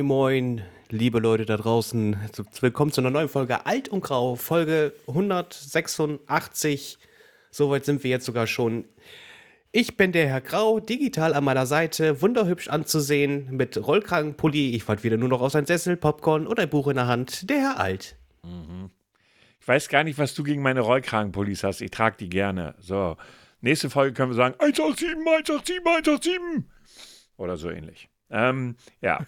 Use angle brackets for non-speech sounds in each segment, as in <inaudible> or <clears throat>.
Moin, moin, liebe Leute da draußen. Willkommen zu einer neuen Folge Alt und Grau, Folge 186. Soweit sind wir jetzt sogar schon. Ich bin der Herr Grau, digital an meiner Seite, wunderhübsch anzusehen, mit Rollkragenpulli. Ich warte wieder nur noch aus einem Sessel, Popcorn und ein Buch in der Hand. Der Herr Alt. Ich weiß gar nicht, was du gegen meine Rollkragenpullis hast. Ich trage die gerne. So, nächste Folge können wir sagen 187, 187, 187. Oder so ähnlich. Ähm, ja.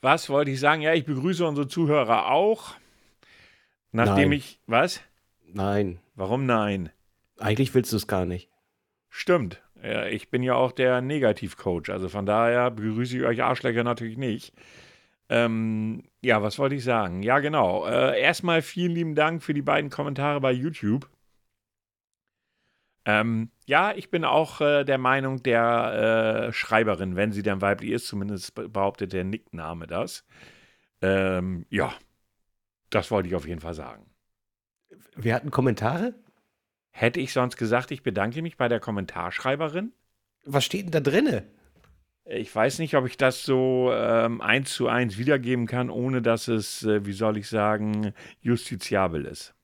Was wollte ich sagen? Ja, ich begrüße unsere Zuhörer auch. Nachdem Nein. ich. Was? Nein, Warum nein? eigentlich willst du es gar nicht. Stimmt. Ja, ich bin ja auch der Negativcoach. Also von daher begrüße ich euch Arschlöcher natürlich nicht. Ähm, ja, was wollte ich sagen? Ja, genau. Äh, erstmal vielen lieben Dank für die beiden Kommentare bei YouTube. Ähm, ja, ich bin auch äh, der Meinung der äh, Schreiberin, wenn sie denn weiblich ist, zumindest be- behauptet der Nickname das. Ähm, ja, das wollte ich auf jeden Fall sagen. Wir hatten Kommentare? Hätte ich sonst gesagt, ich bedanke mich bei der Kommentarschreiberin? Was steht denn da drinne? Ich weiß nicht, ob ich das so ähm, eins zu eins wiedergeben kann, ohne dass es, äh, wie soll ich sagen, justiziabel ist.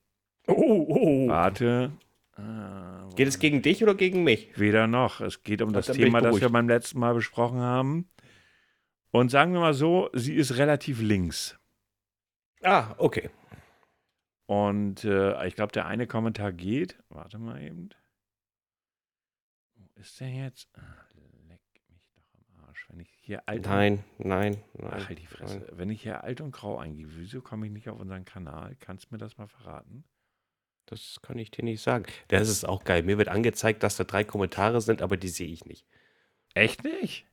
Oh, oh. Warte. Ah, Geht es gegen dich oder gegen mich? Weder noch. Es geht um das Thema, das wir beim letzten Mal besprochen haben. Und sagen wir mal so, sie ist relativ links. Ah, okay. Und äh, ich glaube, der eine Kommentar geht. Warte mal eben. Wo ist der jetzt? Ah, leck mich doch am Arsch. Wenn ich hier alt Nein, nein, nein. Ach, halt die Fresse. Wenn ich hier alt und grau eingebe, wieso komme ich nicht auf unseren Kanal? Kannst du mir das mal verraten? Das kann ich dir nicht sagen. Das ist auch geil. Mir wird angezeigt, dass da drei Kommentare sind, aber die sehe ich nicht. Echt nicht?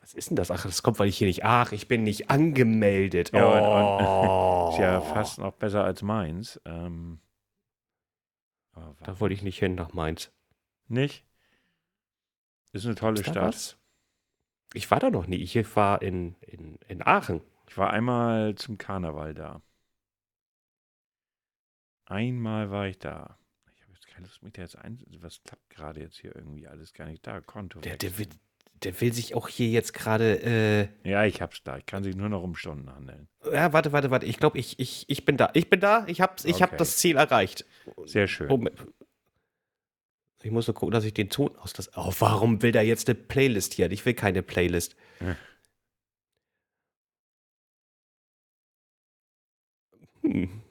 Was ist denn das? Ach, das kommt, weil ich hier nicht. Ach, ich bin nicht angemeldet. Ja, und- oh. Ist ja fast noch besser als meins. Ähm, aber Da wollte ich nicht hin nach Mainz. nicht? Ist eine tolle Ist Stadt. was? Ich war da noch nie. Ich war in, in, in Aachen. Ich war einmal zum Karneval da. Einmal war ich da. Ich habe jetzt keine Lust, mich da jetzt ein. Was klappt gerade jetzt hier irgendwie alles gar nicht da? Konto. Der, der, will, der will sich auch hier jetzt gerade. Äh, ja, ich hab's da. Ich kann sich nur noch um Stunden handeln. ja, warte, warte, warte. Ich glaube, ich, ich, ich bin da. Ich bin da. Ich habe ich hab Okay. das Ziel erreicht. Sehr schön. Moment. Ich muss nur gucken, dass ich den Ton aus das. Oh, warum will der jetzt eine Playlist hier? Ich will keine Playlist. Ja. Hm.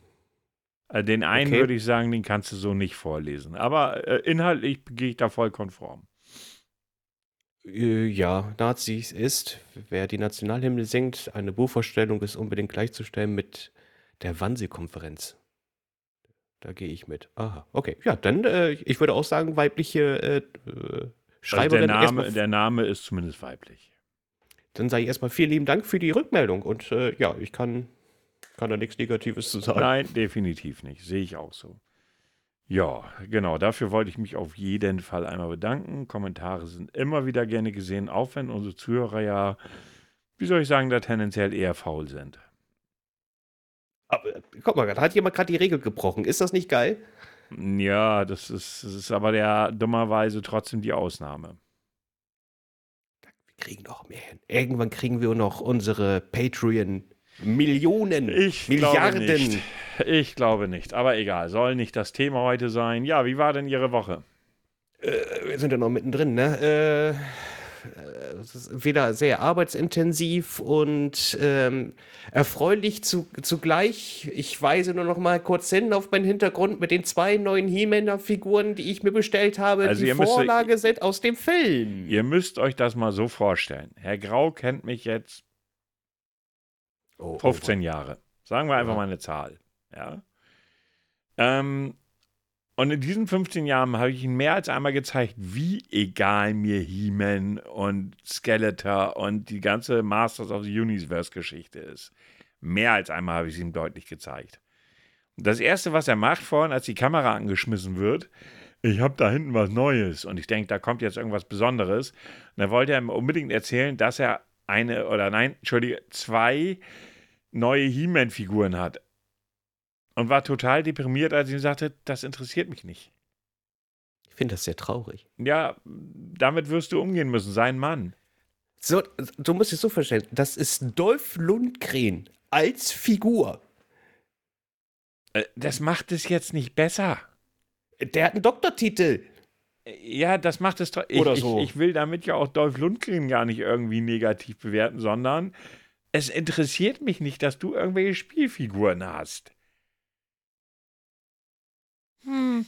Äh, Den einen Okay. würde ich sagen, den kannst du so nicht vorlesen. Aber äh, inhaltlich gehe ich da voll konform. Äh, Ja, Nazis ist, wer die Nationalhymne singt, eine Buchvorstellung ist unbedingt gleichzustellen mit der Wannsee-Konferenz. Da gehe ich mit. Aha, okay. Ja, dann, äh, ich würde auch sagen, weibliche äh, äh, Also der, Schreiberin. Name, der Name ist zumindest weiblich. dann sage ich erstmal vielen lieben Dank für die Rückmeldung. Und äh, ja, ich kann, kann da nichts Negatives zu sagen. Nein, definitiv nicht. Sehe ich auch so. Ja, genau. Dafür wollte ich mich auf jeden Fall einmal bedanken. Kommentare sind immer wieder gerne gesehen, auch wenn unsere Zuhörer ja, wie soll ich sagen, da tendenziell eher faul sind. Aber, guck mal, da hat jemand gerade die Regel gebrochen. Ist das nicht geil? Ja, das ist, das ist aber der dummerweise trotzdem die Ausnahme. Wir kriegen noch mehr hin. Irgendwann kriegen wir noch unsere Patreon Millionen, Ich Milliarden. glaube nicht. Ich glaube nicht. Aber egal, soll nicht das Thema heute sein. Ja, wie war denn Ihre Woche? Äh, wir sind ja noch mittendrin, ne? Äh, äh, es ist wieder sehr arbeitsintensiv und ähm, erfreulich zu, zugleich. Ich weise nur noch mal kurz hin auf meinen Hintergrund mit den zwei neuen He-Man-Figuren, die ich mir bestellt habe, Also die ihr müsst- Vorlage sind aus dem Film. Ihr müsst euch das mal so vorstellen. Herr Grau kennt mich jetzt Oh, oh, 15 Jahre. Sagen wir einfach Ja. mal eine Zahl. Ja. Ähm, und in diesen 15 Jahren habe ich Ihnen mehr als einmal gezeigt, wie egal mir He-Man und Skeletor und die ganze Masters of the Universe-Geschichte ist. Mehr als einmal habe ich es ihm deutlich gezeigt. Das Erste, was er macht vorhin, als die Kamera angeschmissen wird, ich habe da hinten was Neues und ich denke, da kommt jetzt irgendwas Besonderes. Und dann wollte er mir unbedingt erzählen, dass er eine, oder nein, entschuldige, zwei neue He-Man-Figuren hat. Und war total deprimiert, als ich ihm sagte, das interessiert mich nicht. Ich finde das sehr traurig. Ja, damit wirst du umgehen müssen, sein Mann. So, du musst es so vorstellen, das ist Dolph Lundgren als Figur. Äh, Das macht es jetzt nicht besser. Der hat einen Doktortitel. Ja, das macht es. Ich, Oder so. ich, ich will damit ja auch Dolph Lundgren gar nicht irgendwie negativ bewerten, sondern es interessiert mich nicht, dass du irgendwelche Spielfiguren hast. Hm.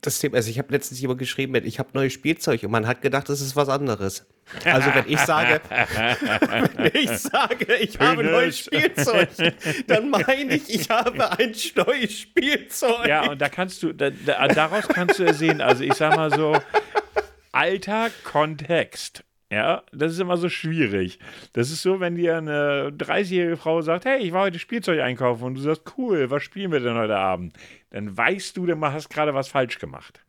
Das Thema, also ich habe letztens jemand geschrieben, ich habe neues Spielzeug und man hat gedacht, das ist was anderes. Also wenn ich sage, <laughs> wenn ich sage, ich habe neues Spielzeug, dann meine ich, ich habe ein neues Spielzeug. Ja, und da kannst du, da, da, daraus kannst du ja sehen, also ich sag mal so, Alter, Kontext. Ja, das ist immer so schwierig. Das ist so, wenn dir eine 30-jährige Frau sagt, hey, ich war heute Spielzeug einkaufen und du sagst, cool, was spielen wir denn heute Abend? Dann weißt du, du hast gerade was falsch gemacht.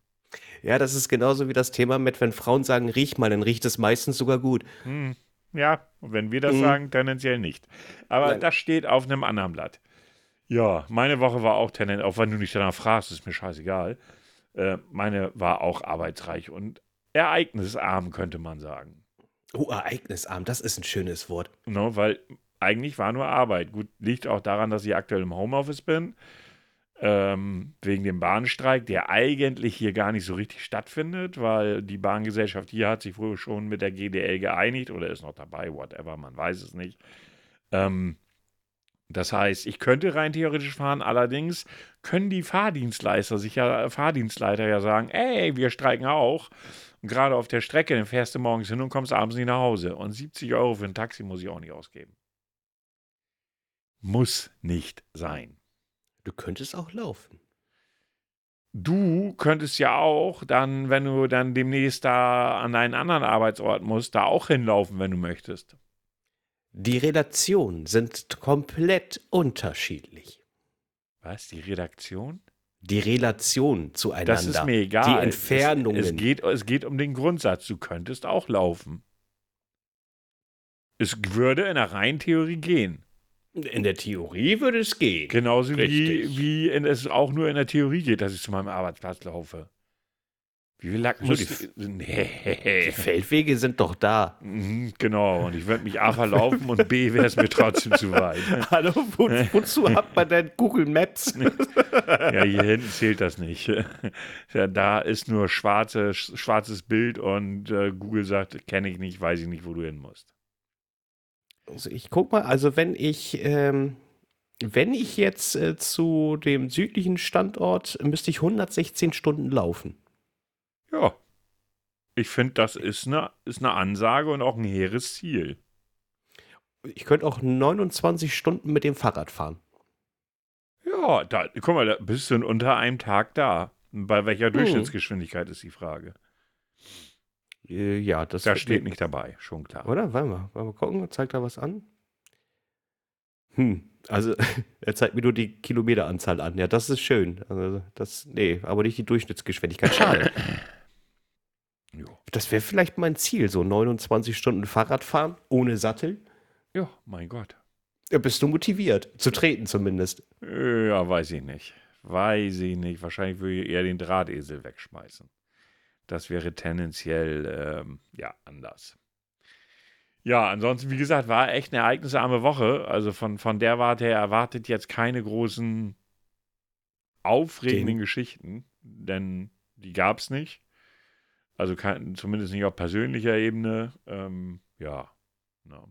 Ja, das ist genauso wie das Thema mit, wenn Frauen sagen, riech mal, dann riecht es meistens sogar gut. Hm, ja, und wenn wir das Mhm. sagen, tendenziell nicht. Aber Nein. das steht auf einem anderen Blatt. Ja, meine Woche war auch tendenziell, auch wenn du nicht danach fragst, ist mir scheißegal. Äh, meine war auch arbeitsreich und ereignisarm, könnte man sagen. Oh, ereignisarm, das ist ein schönes Wort. No, weil eigentlich war nur Arbeit. Gut, liegt auch daran, dass ich aktuell im Homeoffice bin. Ähm, wegen dem Bahnstreik, der eigentlich hier gar nicht so richtig stattfindet, weil die Bahngesellschaft hier hat sich wohl schon mit der GDL geeinigt oder ist noch dabei, whatever, man weiß es nicht. Ähm, das heißt, ich könnte rein theoretisch fahren, allerdings können die Fahrdienstleister sich ja, Fahrdienstleiter ja sagen, ey, wir streiken auch. Und gerade auf der Strecke, dann fährst du morgens hin und kommst abends nicht nach Hause. Und 70 Euro für ein Taxi muss ich auch nicht ausgeben. Muss nicht sein. Du könntest auch laufen. Du könntest ja auch dann, wenn du dann demnächst da an einen anderen Arbeitsort musst, da auch hinlaufen, wenn du möchtest. Die Relationen sind komplett unterschiedlich. Was? Die Redaktion? Die Relation zueinander. Das ist mir egal. Die Entfernungen. Es, es, geht, es geht um den Grundsatz. Du könntest auch laufen. Es würde in der reinen Theorie gehen. In der Theorie würde es gehen. Genauso wie, Richtig. wie in, es auch nur in der Theorie geht, dass ich zu meinem Arbeitsplatz laufe. Wie viel Lack muss die- Die Nee. Feldwege sind doch da. Mhm, Genau, und ich würde mich A verlaufen und B wäre es mir trotzdem zu weit. <laughs> Hallo, wo, wozu hat man denn Google Maps? Ja, hier hinten zählt das nicht. Ja, da ist nur schwarze, schwarzes Bild und äh, Google sagt, kenne ich nicht, weiß ich nicht, wo du hin musst. Also ich guck mal, also wenn ich, ähm, wenn ich jetzt äh, zu dem südlichen Standort, müsste ich 116 Stunden laufen. Ja. Ich finde, das ist eine, ist eine Ansage und auch ein hehres Ziel. Ich könnte auch 29 Stunden mit dem Fahrrad fahren. Ja, da, guck mal, da bist du in unter einem Tag da. Bei welcher Durchschnittsgeschwindigkeit ist die Frage? Äh, ja, das Da steht nicht dabei, schon klar. Oder? Warte mal, wollen wir gucken, zeigt da was an? Hm, also <laughs> er zeigt mir nur die Kilometeranzahl an. Ja, das ist schön. Also das, nee, aber nicht die Durchschnittsgeschwindigkeit. Schade. <clears throat> Jo. Das wäre vielleicht mein Ziel, so 29 Stunden Fahrrad fahren, ohne Sattel. Ja, mein Gott. Ja, bist du motiviert, zu treten zumindest. Ja, weiß ich nicht. Weiß ich nicht. Wahrscheinlich würde ich eher den Drahtesel wegschmeißen. Das wäre tendenziell, ähm, ja, anders. Ja, ansonsten, wie gesagt, war echt eine ereignisarme Woche. Also von, von der Warte her erwartet jetzt keine großen aufregenden Den- Geschichten, denn die gab es nicht. Also kein, zumindest nicht auf persönlicher Ebene. Ähm, ja. ja.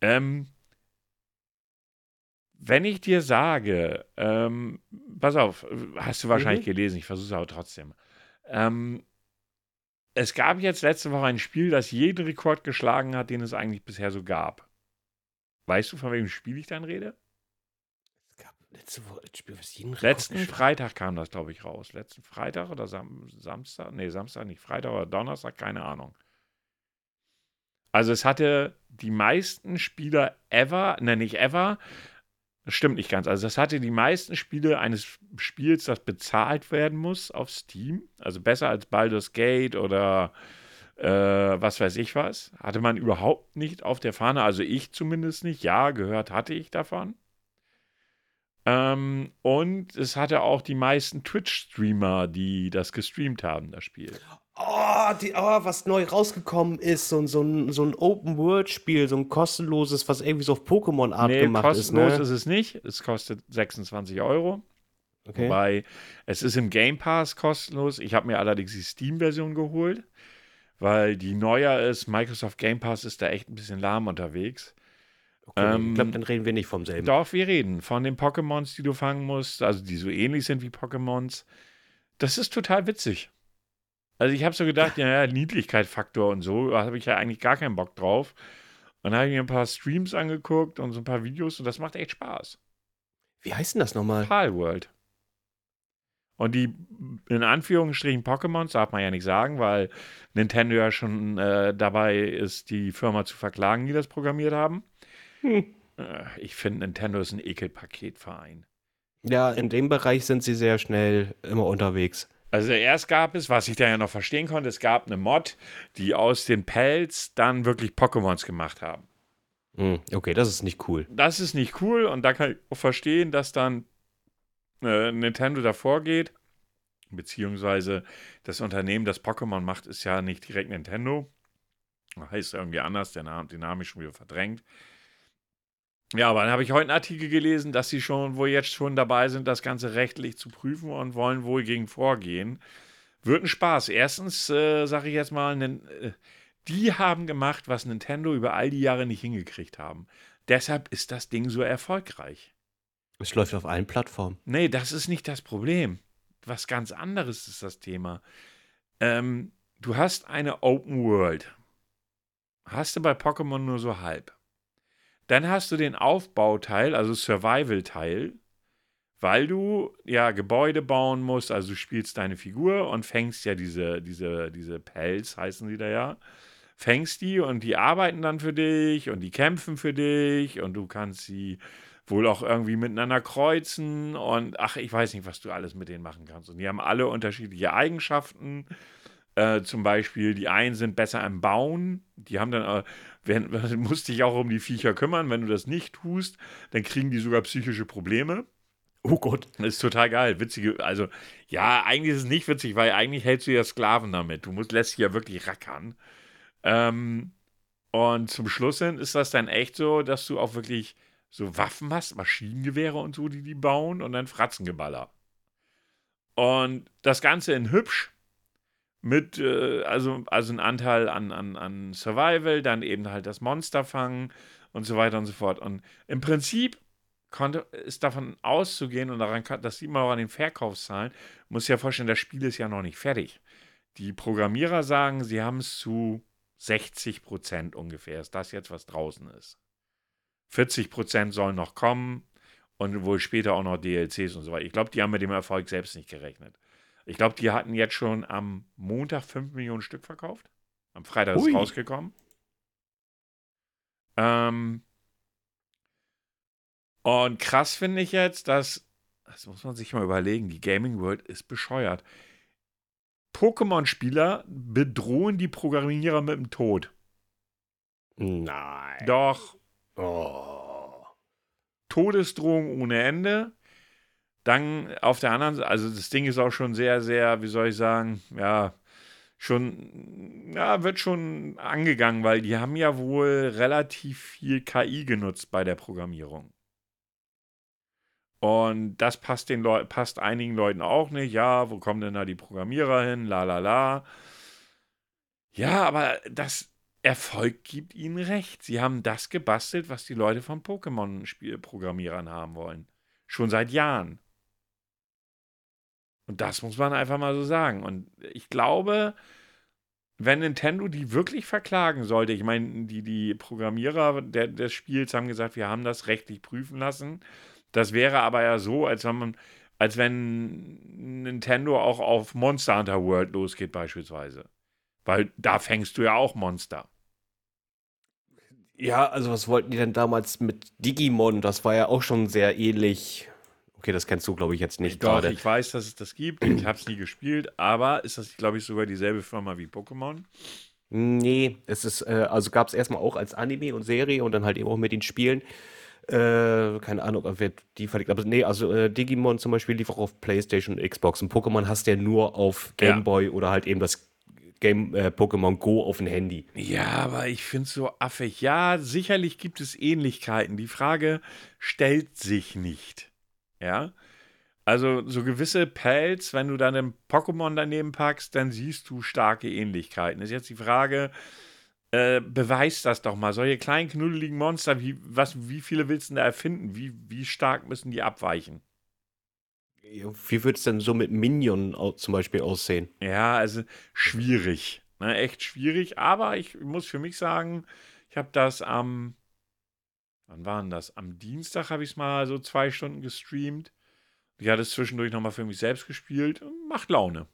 Ähm, wenn ich dir sage, ähm, pass auf, hast du wahrscheinlich Mhm. gelesen, ich versuche es aber trotzdem. Ähm, es gab jetzt letzte Woche ein Spiel, das jeden Rekord geschlagen hat, den es eigentlich bisher so gab. Weißt du, von welchem Spiel ich dann rede? Es gab letzte Woche ein Spiel, was jeden Rekord Letzten Freitag kam das, glaube ich, raus. Letzten Freitag oder Sam Samstag? Nee, Samstag nicht. Freitag oder Donnerstag, keine Ahnung. Also es hatte die meisten Spieler ever, ne, nicht ever, das stimmt nicht ganz. Also es hatte die meisten Spiele eines Spiels, das bezahlt werden muss auf Steam. Also besser als Baldur's Gate oder äh, was weiß ich was. Hatte man überhaupt nicht auf der Fahne. Also ich zumindest nicht. Ja, gehört hatte ich davon. Ähm, und es hatte auch die meisten Twitch-Streamer, die das gestreamt haben, das Spiel. Oh, die, oh, was neu rausgekommen ist, so, ein- so ein, so ein Open-World-Spiel, so ein kostenloses, was irgendwie so auf Pokémon-Art Nee, gemacht ist, kostenlos ne? ist es nicht. Es kostet 26 Euro. Okay. Wobei es ist im Game Pass kostenlos. Ich habe mir allerdings die Steam-Version geholt, weil die neuer ist. Microsoft Game Pass ist da echt ein bisschen lahm unterwegs. okay. ähm, ich glaube, dann reden wir nicht vom selben. Doch, wir reden von den Pokémons, die du fangen musst, also die so ähnlich sind wie Pokémons. Das ist total witzig. Also ich habe so gedacht, ja, ja, Niedlichkeitsfaktor und so, da habe ich ja eigentlich gar keinen Bock drauf. Und dann habe ich mir ein paar Streams angeguckt und so ein paar Videos und das macht echt Spaß. Wie heißt denn das nochmal? Palworld. Und die in Anführungsstrichen Pokémons darf man ja nicht sagen, weil Nintendo ja schon äh, dabei ist, die Firma zu verklagen, die das programmiert haben. Hm. Äh, ich finde, Nintendo ist ein Ekelpaketverein. Ja, in dem Bereich sind sie sehr schnell immer unterwegs. Also erst gab es, was ich da ja noch verstehen konnte, es gab eine Mod, die aus den Pelz dann wirklich Pokémons gemacht haben. Hm, okay, das ist nicht cool. Das ist nicht cool und da kann ich auch verstehen, dass dann äh, Nintendo davor geht. Beziehungsweise das Unternehmen, das Pokémon macht, ist ja nicht direkt Nintendo. Heißt irgendwie anders, der Name, den Namen ist schon wieder verdrängt. Ja, aber dann habe ich heute einen Artikel gelesen, dass sie schon, wohl jetzt schon dabei sind, das Ganze rechtlich zu prüfen und wollen wohl gegen vorgehen. Wird ein Spaß. Erstens äh, sage ich jetzt mal, äh, die haben gemacht, was Nintendo über all die Jahre nicht hingekriegt haben. Deshalb ist das Ding so erfolgreich. Es läuft auf allen Plattformen. Nee, das ist nicht das Problem. Was ganz anderes ist das Thema. Ähm, du hast eine Open World. Hast du bei Pokémon nur so halb. Dann hast du den Aufbauteil, also Survival-Teil, weil du ja Gebäude bauen musst, also du spielst deine Figur und fängst ja diese, diese, diese Pelz, heißen sie da ja, fängst die und die arbeiten dann für dich und die kämpfen für dich und du kannst sie wohl auch irgendwie miteinander kreuzen und ach, ich weiß nicht, was du alles mit denen machen kannst. Und die haben alle unterschiedliche Eigenschaften. Äh, zum Beispiel, die einen sind besser im Bauen, die haben dann, äh, wenn, <laughs> musst dich auch um die Viecher kümmern. Wenn du das nicht tust, dann kriegen die sogar psychische Probleme. Oh Gott. Das ist total geil. Witzige, also, ja, eigentlich ist es nicht witzig, weil eigentlich hältst du ja Sklaven damit. Du musst, lässt sie ja wirklich rackern. Ähm, und zum Schluss hin ist das dann echt so, dass du auch wirklich so Waffen hast, Maschinengewehre und so, die die bauen und dann Fratzengeballer. Und das Ganze in hübsch mit, äh, also, also ein Anteil an, an, an Survival, dann eben halt das Monster fangen und so weiter und so fort. Und im Prinzip konnte, ist davon auszugehen, und daran kann, das sieht man auch an den Verkaufszahlen, muss ja vorstellen, das Spiel ist ja noch nicht fertig. Die Programmierer sagen, sie haben es zu 60 Prozent ungefähr. Ist das jetzt, was draußen ist? 40 Prozent sollen noch kommen und wohl später auch noch DLCs und so weiter. Ich glaube, die haben mit dem Erfolg selbst nicht gerechnet. Ich glaube, die hatten jetzt schon am Montag 5 Millionen Stück verkauft. Am Freitag ist Ui. es rausgekommen. Ähm, und krass finde ich jetzt, dass, das muss man sich mal überlegen, die Gaming World ist bescheuert. Pokémon-Spieler bedrohen die Programmierer mit dem Tod. Nein. Doch, Oh. Todesdrohung ohne Ende. Dann auf der anderen Seite, also das Ding ist auch schon sehr, sehr, wie soll ich sagen, ja, schon, ja, wird schon angegangen, weil die haben ja wohl relativ viel KI genutzt bei der Programmierung. Und das passt den Leu passt einigen Leuten auch nicht. Ja, wo kommen denn da die Programmierer hin? La la la. Ja, aber das Erfolg gibt ihnen recht. Sie haben das gebastelt, was die Leute von Pokémon-Programmierern haben wollen. Schon seit Jahren. Und das muss man einfach mal so sagen. Und ich glaube, wenn Nintendo die wirklich verklagen sollte, ich meine, die, die Programmierer der, des Spiels haben gesagt, wir haben das rechtlich prüfen lassen. Das wäre aber ja so, als wenn man, als wenn Nintendo auch auf Monster Hunter World losgeht, beispielsweise. Weil da fängst du ja auch Monster. Ja, also was wollten die denn damals mit Digimon? Das war ja auch schon sehr ähnlich. Okay, das kennst du, glaube ich, jetzt nicht gerade. ich weiß, dass es das gibt. Ich habe es nie gespielt, aber ist das, glaube ich, sogar dieselbe Firma wie Pokémon? Nee, es ist, äh, also gab es erstmal auch als Anime und Serie und dann halt eben auch mit den Spielen. Äh, keine Ahnung, ob wir die verlegt. Aber nee, also äh, Digimon zum Beispiel lief auch auf PlayStation und Xbox. Und Pokémon hast du ja nur auf Game Ja. Boy oder halt eben das Game äh, Pokémon Go auf dem Handy. Ja, aber ich finde es so affig. Ja, sicherlich gibt es Ähnlichkeiten. Die Frage stellt sich nicht. Ja. Also so gewisse Pelz, wenn du dann ein Pokémon daneben packst, dann siehst du starke Ähnlichkeiten. Ist jetzt die Frage, äh, beweis das doch mal. Solche kleinen knuddeligen Monster, wie, was, wie viele willst du da erfinden? Wie, wie stark müssen die abweichen? Wie würde es denn so mit Minion zum Beispiel aussehen? Ja, also schwierig. Ne? Echt schwierig. Aber ich muss für mich sagen, ich habe das am, wann war denn das? Am Dienstag habe ich es mal so zwei Stunden gestreamt. Ich hatte es zwischendurch nochmal für mich selbst gespielt. Macht Laune.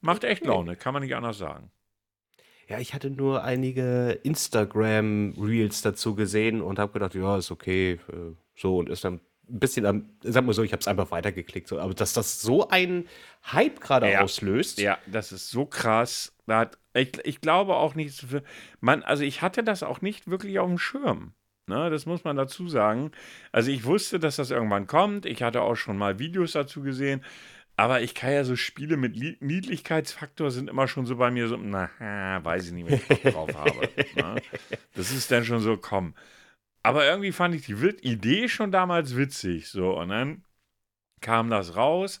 Macht echt Laune, kann man nicht anders sagen. Ja, ich hatte nur einige Instagram-Reels dazu gesehen und habe gedacht, ja, ist okay, äh, so und ist dann ein bisschen am, sag mal so, ich habe es einfach weitergeklickt, so, aber dass das so einen Hype gerade Ja. auslöst, Ja, das ist so krass. Da hat, ich, ich glaube auch nicht, man, also ich hatte das auch nicht wirklich auf dem Schirm. Ne, das muss man dazu sagen. Also ich wusste, dass das irgendwann kommt. Ich hatte auch schon mal Videos dazu gesehen. Aber ich kann ja so Spiele mit Niedlichkeitsfaktor sind immer schon so bei mir so, na, weiß ich nicht, wenn ich Bock drauf habe. Ne? Das ist dann schon so, komm. Aber irgendwie fand ich die Idee schon damals witzig. So, und dann kam das raus.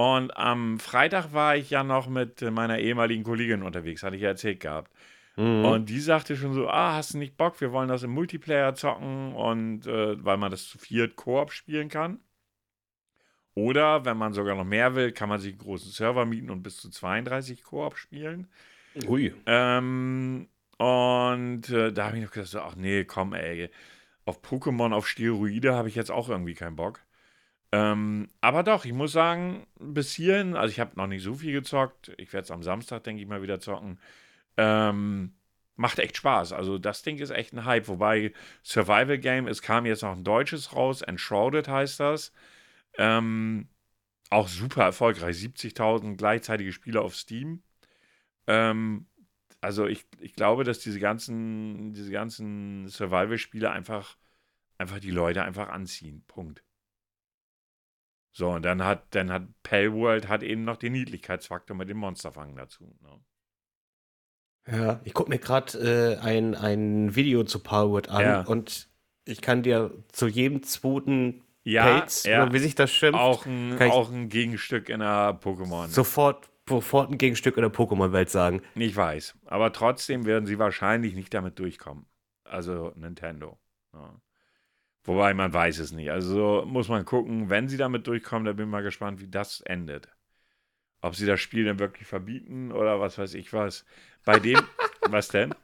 Und am Freitag war ich ja noch mit meiner ehemaligen Kollegin unterwegs, hatte ich ja erzählt gehabt. Mhm. Und die sagte schon so: Ah, hast du nicht Bock? Wir wollen das im Multiplayer zocken und äh, weil man das zu viert Koop spielen kann. Oder wenn man sogar noch mehr will, kann man sich einen großen Server mieten und bis zu 32 Koop spielen. Ui. Ähm, und äh, da habe ich noch gesagt, so, ach nee, komm, ey, auf Pokémon auf Steroide habe ich jetzt auch irgendwie keinen Bock. Ähm, aber doch, ich muss sagen, bis hierhin, also ich habe noch nicht so viel gezockt. Ich werde es am Samstag, denke ich, mal wieder zocken. Ähm, macht echt Spaß. Also das Ding ist echt ein Hype. Wobei Survival Game, es kam jetzt noch ein deutsches raus, Enshrouded heißt das. Ähm, auch super erfolgreich. 70.000 gleichzeitige Spieler auf Steam. Ähm, also ich, ich glaube, dass diese ganzen, diese ganzen Survival-Spiele einfach, einfach die Leute einfach anziehen. Punkt. So, und dann hat, dann hat Palworld hat eben noch den Niedlichkeitsfaktor mit dem Monsterfangen dazu. Ne? Ja, ich gucke mir gerade äh, ein, ein Video zu Powerwood an Ja. und ich kann dir zu jedem zweiten Ja, Pelz, ja. wie sich das schimpft, Auch ein, auch ein Gegenstück in der Pokémon. sofort, sofort ein Gegenstück in der Pokémon-Welt sagen. Ich weiß. Aber trotzdem werden sie wahrscheinlich nicht damit durchkommen. Also Nintendo. Ja. Wobei man weiß es nicht. Also muss man gucken, wenn sie damit durchkommen, da bin ich mal gespannt, wie das endet. Ob sie das Spiel dann wirklich verbieten oder was weiß ich was. Bei dem, <laughs> was denn?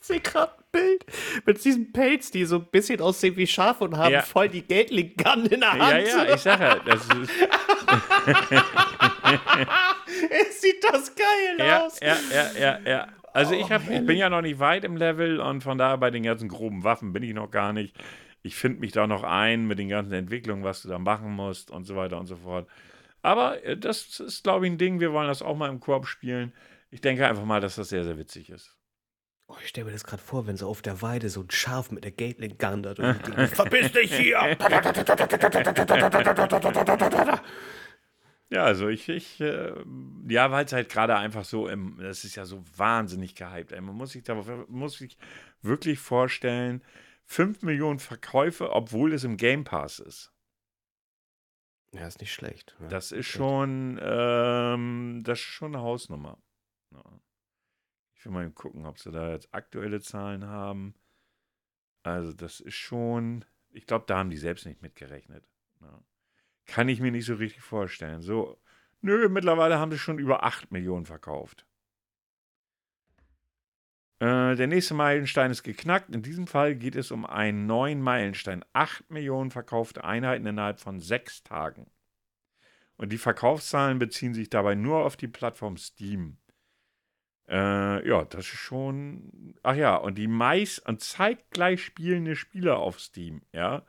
Ich sehe gerade ein Bild mit diesen Pelz, die so ein bisschen aussehen wie Schafe und haben Ja. voll die Gatling-Gun in der Ja, Hand. ja, ich sage ja, das ist, <laughs> Sieht das geil ja, aus. ja, ja, ja, ja. Also ich, Oh, hab, ich bin ja noch nicht weit im Level und von daher bei den ganzen groben Waffen bin ich noch gar nicht. Ich finde mich da noch ein mit den ganzen Entwicklungen, was du da machen musst und so weiter und so fort. Aber äh, das ist, glaube ich, ein Ding. Wir wollen das auch mal im Koop spielen. Ich denke einfach mal, dass das sehr, sehr witzig ist. Oh, ich stelle mir das gerade vor, wenn so auf der Weide so ein Schaf mit der durch die Gegend- Verpiss dich hier! Ja, also ich, ich äh, ja, weil es halt gerade einfach so im, das ist ja so wahnsinnig gehypt. Ey. Man muss sich da muss sich wirklich vorstellen, 5 Millionen Verkäufe, obwohl es im Game Pass ist. Ja, ist nicht schlecht. Ja. Das ist schon, ähm, das ist schon eine Hausnummer. Ja. Ich will mal gucken, ob sie da jetzt aktuelle Zahlen haben. Also das ist schon, ich glaube, da haben die selbst nicht mitgerechnet. Ja. Kann ich mir nicht so richtig vorstellen. So, nö, mittlerweile haben sie schon über 8 Millionen verkauft. Äh, der nächste Meilenstein ist geknackt. In diesem Fall geht es um einen neuen Meilenstein. 8 Millionen verkaufte Einheiten innerhalb von sechs Tagen. Und die Verkaufszahlen beziehen sich dabei nur auf die Plattform Steam. Äh, ja, das ist schon. Ach ja, und die meist und zeitgleich spielende Spieler auf Steam, ja.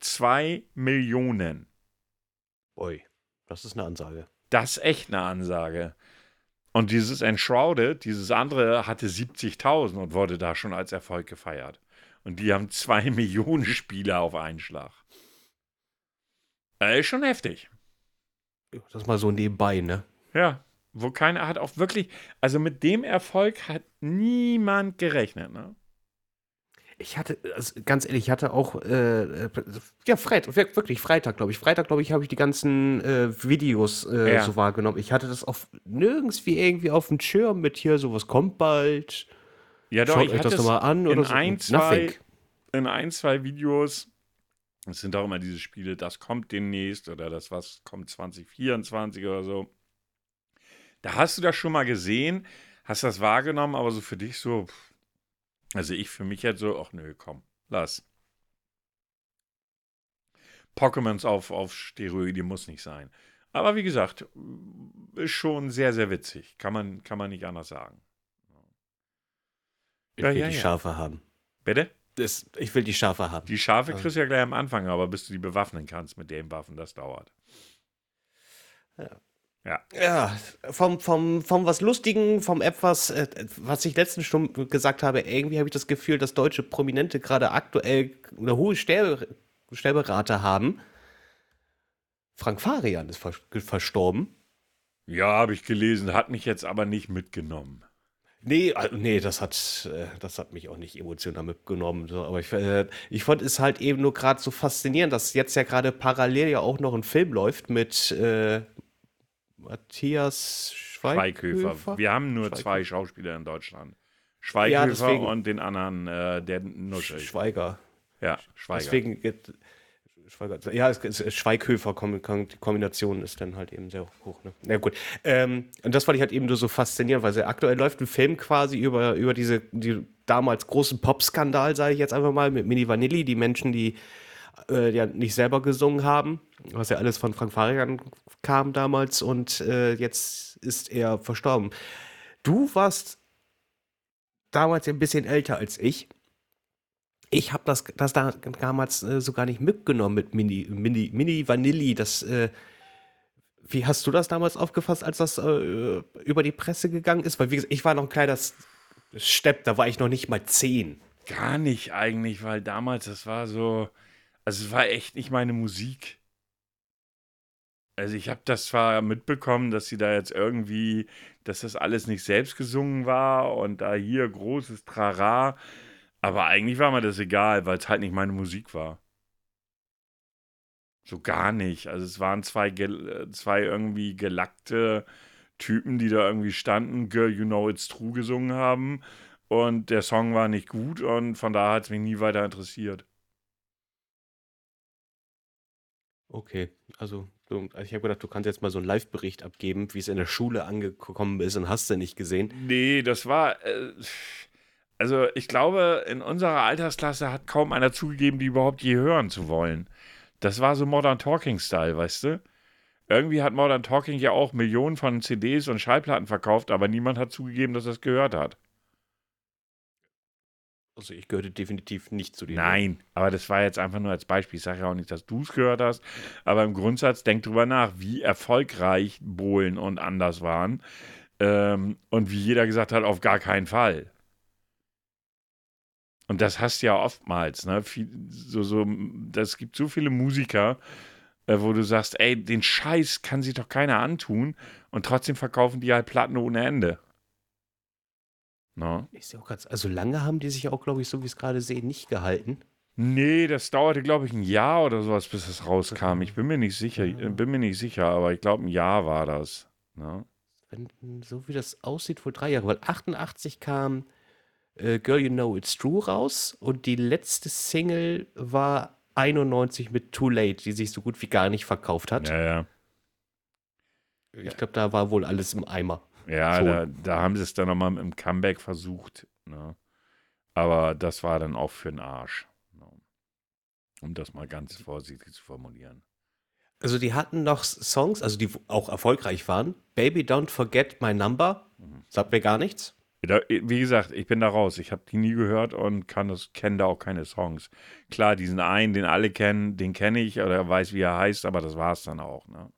2 Millionen. Ui, das ist eine Ansage. Das ist echt eine Ansage. Und dieses Enshrouded, dieses andere, hatte 70.000 und wurde da schon als Erfolg gefeiert. Und die haben 2 <laughs> Millionen Spieler auf einen Schlag. Äh, ist schon heftig. Das mal so nebenbei, ne? Ja, Wo keiner hat auch wirklich, also mit dem Erfolg hat niemand gerechnet, ne? Ich hatte, also ganz ehrlich, ich hatte auch, äh, ja, Freitag, wirklich Freitag, glaube ich. Freitag, glaube ich, habe ich die ganzen äh, Videos äh, Ja. so wahrgenommen. Ich hatte das auf nirgends wie irgendwie auf dem Schirm mit hier, sowas kommt bald. Ja, doch, Schaut ich euch das nochmal an in oder so. ein, zwei, in ein, zwei Videos, es sind auch immer diese Spiele, das kommt demnächst oder das was kommt 2024 oder so. Da hast du das schon mal gesehen, hast das wahrgenommen, aber so für dich so, pff, also ich für mich jetzt so, ach nö, komm, lass. Pokémons auf, auf Steroide muss nicht sein. Aber wie gesagt, ist schon sehr, sehr witzig. Kann man, kann man nicht anders sagen. Ich Ja, will ja, die ja. Schafe haben. Bitte? Das, ich will die Schafe haben. Die Schafe Also- kriegst du ja gleich am Anfang, aber bis du die bewaffnen kannst mit den Waffen, das dauert. Ja, vom, vom, vom was Lustigen, vom etwas, äh, was ich letzten Stunden gesagt habe, irgendwie habe ich das Gefühl, dass deutsche Prominente gerade aktuell eine hohe Sterbe, Sterberate haben. Frank Farian ist vers verstorben. Ja, habe ich gelesen, hat mich jetzt aber nicht mitgenommen. Nee, also, nee, das hat, äh, das hat mich auch nicht emotional mitgenommen. Aber ich, äh, ich fand es halt eben nur gerade so faszinierend, dass jetzt ja gerade parallel ja auch noch ein Film läuft mit äh, Matthias Schweighöfer. Schweighöfer. Wir haben nur Schweighöfer. zwei Schauspieler in Deutschland. Schweighöfer deswegen- und den anderen, äh, der Nuschel. Schweiger. ja, Schweiger. Deswegen, Schweiger, ja, es, es, Schweighöfer, Kom- Kom- die Kombination ist dann halt eben sehr hoch. Ne? Na gut. Ähm, und das fand ich halt eben nur so faszinierend, weil aktuell läuft ein Film quasi über, über diese die damals großen Pop-Skandal, sage ich jetzt einfach mal, mit Mini Vanilli, die Menschen, die äh, ja nicht selber gesungen haben, was ja alles von Frank Farian kam damals und äh, jetzt ist er verstorben. Du warst damals ein bisschen älter als ich. Ich habe das, das da, damals äh, so gar nicht mitgenommen mit Mini, Mini, Mini Vanilli. Das, äh, wie hast du das damals aufgefasst, als das äh, über die Presse gegangen ist? Weil, wie gesagt, ich war noch ein kleiner Stepp, da war ich noch nicht mal zehn. Gar nicht eigentlich, weil damals, das war so, also es war echt nicht meine Musik. Also ich habe das zwar mitbekommen, dass sie da jetzt irgendwie, dass das alles nicht selbst gesungen war und da hier großes Trara, aber eigentlich war mir das egal, weil es halt nicht meine Musik war. So gar nicht. Also es waren zwei, zwei irgendwie gelackte Typen, die da irgendwie standen, Girl, You Know It's True gesungen haben und der Song war nicht gut und von daher hat es mich nie weiter interessiert. Okay, also, du, also ich habe gedacht, du kannst jetzt mal so einen Live-Bericht abgeben, wie es in der Schule angekommen ist und hast du nicht gesehen. Nee, das war. Äh, also, ich glaube, in unserer Altersklasse hat kaum einer zugegeben, die überhaupt je hören zu wollen. Das war so Modern Talking-Style, weißt du? Irgendwie hat Modern Talking ja auch Millionen von CDs und Schallplatten verkauft, aber niemand hat zugegeben, dass er es gehört hat. Also ich gehörte definitiv nicht zu den. Nein, aber das war jetzt einfach nur als Beispiel. Ich sage ja auch nicht, dass du es gehört hast, aber im Grundsatz denk drüber nach, wie erfolgreich Bohlen und anders waren ähm, und wie jeder gesagt hat, auf gar keinen Fall. Und das hast du ja oftmals, ne? So, so, das gibt so viele Musiker, äh, wo du sagst, ey, den Scheiß kann sich doch keiner antun und trotzdem verkaufen die halt Platten ohne Ende. No? Ist ja auch ganz, also lange haben die sich auch, glaube ich, so wie ich es gerade sehe, nicht gehalten. Nee, das dauerte, glaube ich, ein Jahr oder sowas, bis es rauskam. Ich bin mir nicht sicher, Ja. bin mir nicht sicher, aber ich glaube, ein Jahr war das. Wenn, so wie das aussieht, wohl drei Jahre. Weil 88 kam äh, Girl You Know It's True raus und die letzte Single war 91 mit Too Late, die sich so gut wie gar nicht verkauft hat. Ja, ja. Ich glaube, da war wohl alles im Eimer. Ja, da, da haben sie es dann nochmal im Comeback versucht. Ne? Aber das war dann auch für den Arsch. Ne? Um das mal ganz vorsichtig zu formulieren. Also die hatten noch Songs, also die auch erfolgreich waren. Baby Don't Forget My Number, sagt mir gar nichts. Wie gesagt, ich bin da raus. Ich habe die nie gehört und kann das, kenne da auch keine Songs. Klar, diesen einen, den alle kennen, den kenne ich oder weiß, wie er heißt, aber das war es dann auch. Ne?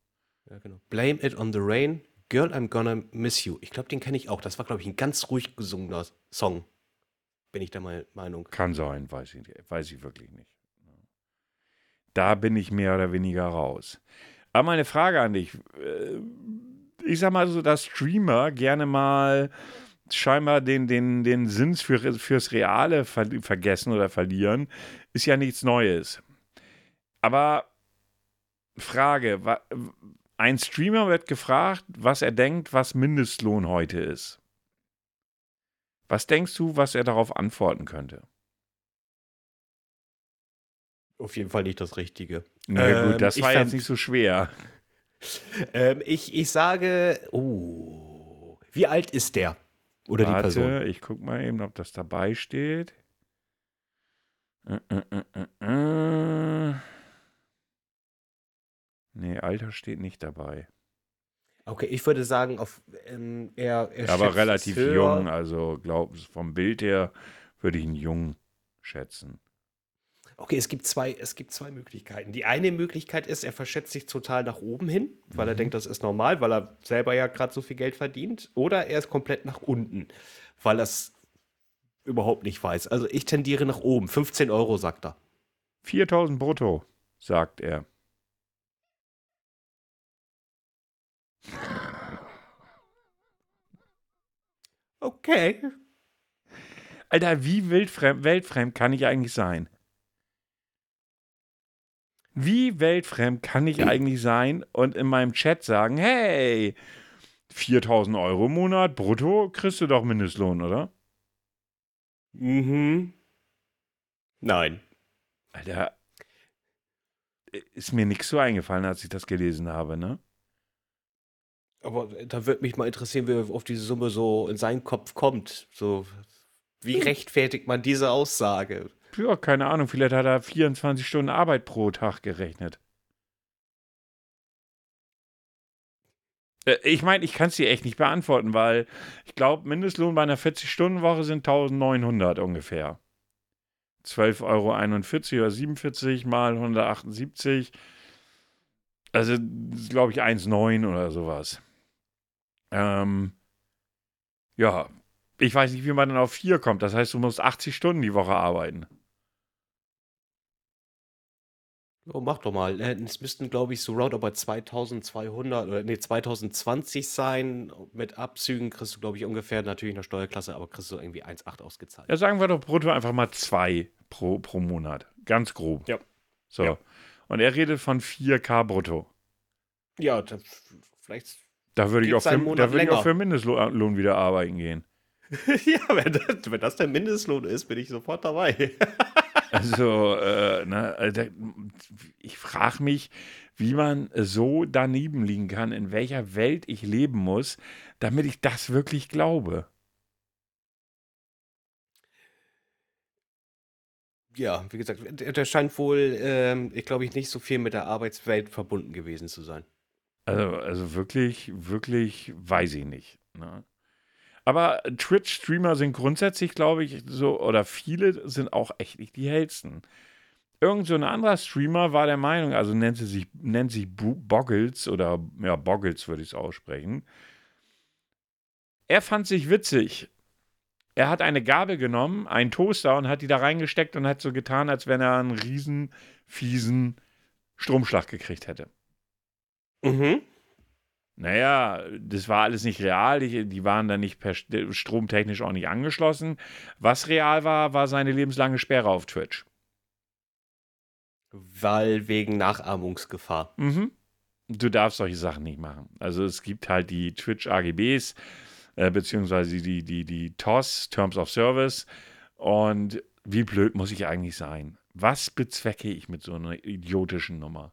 Ja, genau. Blame It on the Rain, Girl I'm Gonna Miss You. Ich glaube, den kenne ich auch. Das war, glaube ich, ein ganz ruhig gesungener Song. Bin ich der Me- Meinung. Kann sein, weiß ich, weiß ich wirklich nicht. Da bin ich mehr oder weniger raus. Aber meine Frage an dich, äh, ich sag mal so, dass Streamer gerne mal scheinbar den, den, den Sinn für, fürs Reale ver vergessen oder verlieren, ist ja nichts Neues. Aber Frage, ein Streamer wird gefragt, was er denkt, was Mindestlohn heute ist. Was denkst du, was er darauf antworten könnte? Auf jeden Fall nicht das Richtige. Na ähm, gut, das war jetzt nicht so schwer. <laughs> Ähm, ich, ich sage, oh, wie alt ist der? Oder Warte, die Person? Ich guck mal eben, ob das dabei steht. Äh, äh, äh, äh. Nee, Alter steht nicht dabei. Okay, ich würde sagen, auf, ähm, er, er Aber relativ höher. jung, also glaub, vom Bild her würde ich ihn jung schätzen. Okay, es gibt zwei, es gibt zwei Möglichkeiten. Die eine Möglichkeit ist, er verschätzt sich total nach oben hin, weil mhm. er denkt, das ist normal, weil er selber ja gerade so viel Geld verdient. Oder er ist komplett nach unten, weil er es überhaupt nicht weiß. Also ich tendiere nach oben. 15 Euro, sagt er. 4000 brutto, sagt er. Okay. Alter, wie wildfremd, weltfremd kann ich eigentlich sein? Wie weltfremd kann ich eigentlich sein und in meinem Chat sagen, hey, 4000 Euro im Monat brutto kriegst du doch Mindestlohn, oder? Mhm. Nein. Alter, ist mir nichts so eingefallen, als ich das gelesen habe, ne? Aber da würde mich mal interessieren, wie auf diese Summe so in seinen Kopf kommt. So, wie hm. rechtfertigt man diese Aussage? Ja, keine Ahnung, vielleicht hat er 24 Stunden Arbeit pro Tag gerechnet. Äh, ich meine, ich kann es dir echt nicht beantworten, weil ich glaube, Mindestlohn bei einer 40-Stunden-Woche sind 1900 ungefähr. 12,41 Euro oder 47 mal 178. Also, glaube ich, 1,9 oder sowas. Ähm, ja, ich weiß nicht, wie man dann auf 4 kommt. Das heißt, du musst 80 Stunden die Woche arbeiten. Oh, mach doch mal. Äh, es müssten, glaube ich, so roundabout 2200 oder nee, 2020 sein. Mit Abzügen kriegst du, glaube ich, ungefähr natürlich eine Steuerklasse, aber kriegst du irgendwie 1,8 ausgezahlt. Ja, sagen wir doch brutto einfach mal 2 pro, pro Monat. Ganz grob. Ja. So. Ja. Und er redet von 4K brutto. Ja, vielleicht da würde ich, auch für, da würd ich auch für Mindestlohn wieder arbeiten gehen. <laughs> ja, wenn das, wenn das der Mindestlohn ist, bin ich sofort dabei. <laughs> also, äh, ne, also, ich frage mich, wie man so daneben liegen kann, in welcher Welt ich leben muss, damit ich das wirklich glaube. Ja, wie gesagt, der scheint wohl, ähm, ich glaube, nicht so viel mit der Arbeitswelt verbunden gewesen zu sein. Also, also wirklich, wirklich weiß ich nicht. Ne? Aber Twitch-Streamer sind grundsätzlich, glaube ich, so, oder viele sind auch echt nicht die hellsten. Irgend so ein anderer Streamer war der Meinung, also nennt sie sich, nennt sich Boggles oder ja, Boggles würde ich es aussprechen. Er fand sich witzig. Er hat eine Gabel genommen, einen Toaster und hat die da reingesteckt und hat so getan, als wenn er einen riesen fiesen Stromschlag gekriegt hätte. Mhm. Naja, das war alles nicht real. Die, die waren dann nicht per stromtechnisch auch nicht angeschlossen. Was real war, war seine lebenslange Sperre auf Twitch. Weil wegen Nachahmungsgefahr. Mhm. Du darfst solche Sachen nicht machen. Also es gibt halt die Twitch AGBs, äh, beziehungsweise die, die, die TOS, Terms of Service. Und wie blöd muss ich eigentlich sein? Was bezwecke ich mit so einer idiotischen Nummer?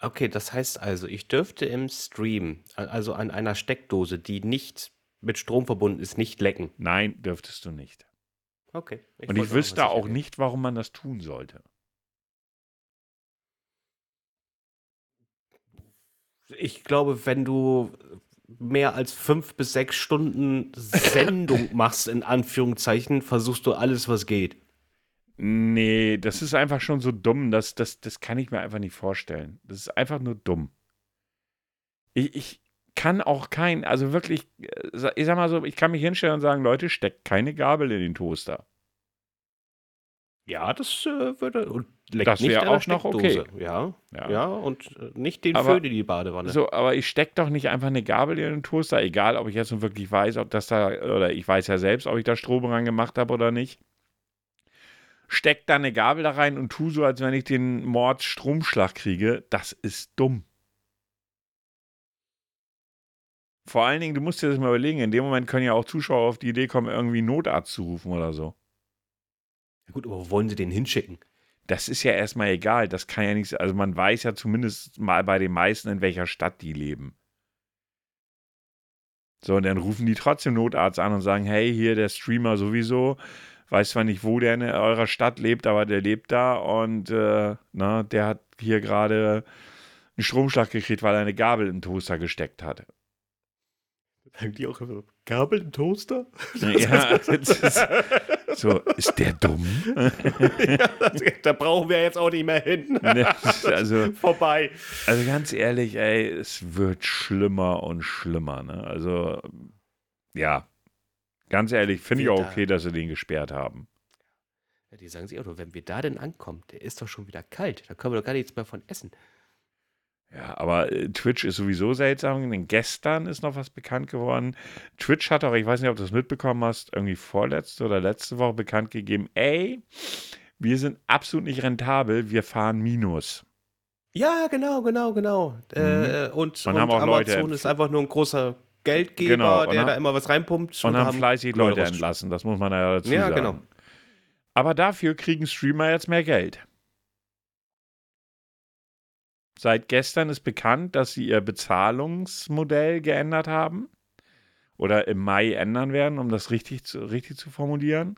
Okay, das heißt also, ich dürfte im Stream, also an einer Steckdose, die nicht mit Strom verbunden ist, nicht lecken. Nein, dürftest du nicht. Okay. Ich Und ich wüsste auch nicht, warum man das tun sollte. Ich glaube, wenn du mehr als fünf bis sechs Stunden Sendung <laughs> machst, in Anführungszeichen, versuchst du alles, was geht. Nee, das ist einfach schon so dumm, das, das, das kann ich mir einfach nicht vorstellen. Das ist einfach nur dumm. Ich, ich kann auch kein, also wirklich, äh, ich sag mal so, ich kann mich hinstellen und sagen, Leute, steckt keine Gabel in den Toaster. Ja, das äh, würde. Und leckt Das nicht wär an der auch noch okay. Ja, Ja. ja. und äh, nicht den Aber- Föhn in die Badewanne. So, aber ich stecke doch nicht einfach eine Gabel in den Toaster, egal ob ich jetzt nun wirklich weiß, ob das da, oder ich weiß ja selbst, ob ich da Strom ran gemacht habe oder nicht. Steck da eine Gabel da rein und tu so, als wenn ich den Mordstromschlag kriege. Das ist dumm. Vor allen Dingen, du musst dir das mal überlegen, in dem Moment können ja auch Zuschauer auf die Idee kommen, irgendwie Notarzt zu rufen oder so. Ja, gut, aber wo wollen sie den hinschicken? Das ist ja erstmal egal. Das kann ja nichts. Also man weiß ja zumindest mal bei den meisten, in welcher Stadt die leben. So, und dann rufen die trotzdem Notarzt an und sagen, hey, hier der Streamer sowieso, weiß zwar nicht, wo der in eurer Stadt lebt, aber der lebt da und äh, na, der hat hier gerade einen Stromschlag gekriegt, weil er eine Gabel im Toaster gesteckt hat. Sagen die auch immer so, Gabel im Toaster? <laughs> Ja, <laughs> ist, so, ist der dumm? <laughs> ja, das, da brauchen wir jetzt auch nicht mehr hin. Also, Vorbei. Also ganz ehrlich, ey, es wird schlimmer und schlimmer. Ne? Also, ja, ganz ehrlich, finde ich auch da- okay, dass sie den gesperrt haben. Ja, die sagen sich auch nur, wenn wir da denn ankommen, der ist doch schon wieder kalt. Da können wir doch gar nichts mehr von essen. Ja, aber äh, Twitch ist sowieso seltsam, denn gestern ist noch was bekannt geworden. Twitch hat auch, ich weiß nicht, ob du das mitbekommen hast, irgendwie vorletzte oder letzte Woche bekannt gegeben, ey, wir sind absolut nicht rentabel, wir fahren Minus. Ja, genau, genau, genau. Äh, und Und und auch Leute Amazon entf- ist einfach nur ein großer Geldgeber, Genau, und der haben- da immer was reinpumpt. Und haben haben fleißig Leute entlassen, das muss man ja dazu Ja, sagen. genau. Aber dafür kriegen Streamer jetzt mehr Geld. Seit gestern ist bekannt, dass sie ihr Bezahlungsmodell geändert haben oder im Mai ändern werden, um das richtig zu, richtig zu formulieren.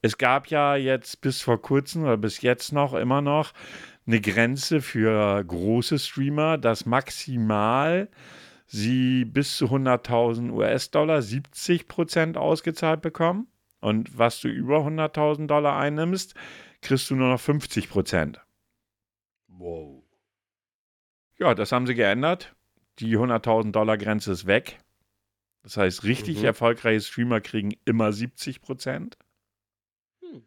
Es gab ja jetzt bis vor kurzem oder bis jetzt noch immer noch eine Grenze für große Streamer, dass maximal sie bis zu 100.000 US-Dollar 70% ausgezahlt bekommen. Und was du über 100.000 Dollar einnimmst, kriegst du nur noch 50%. Wow. Ja, das haben sie geändert. Die 100.000 Dollar Grenze ist weg. Das heißt, richtig Mhm. erfolgreiche Streamer kriegen immer 70%. Hm.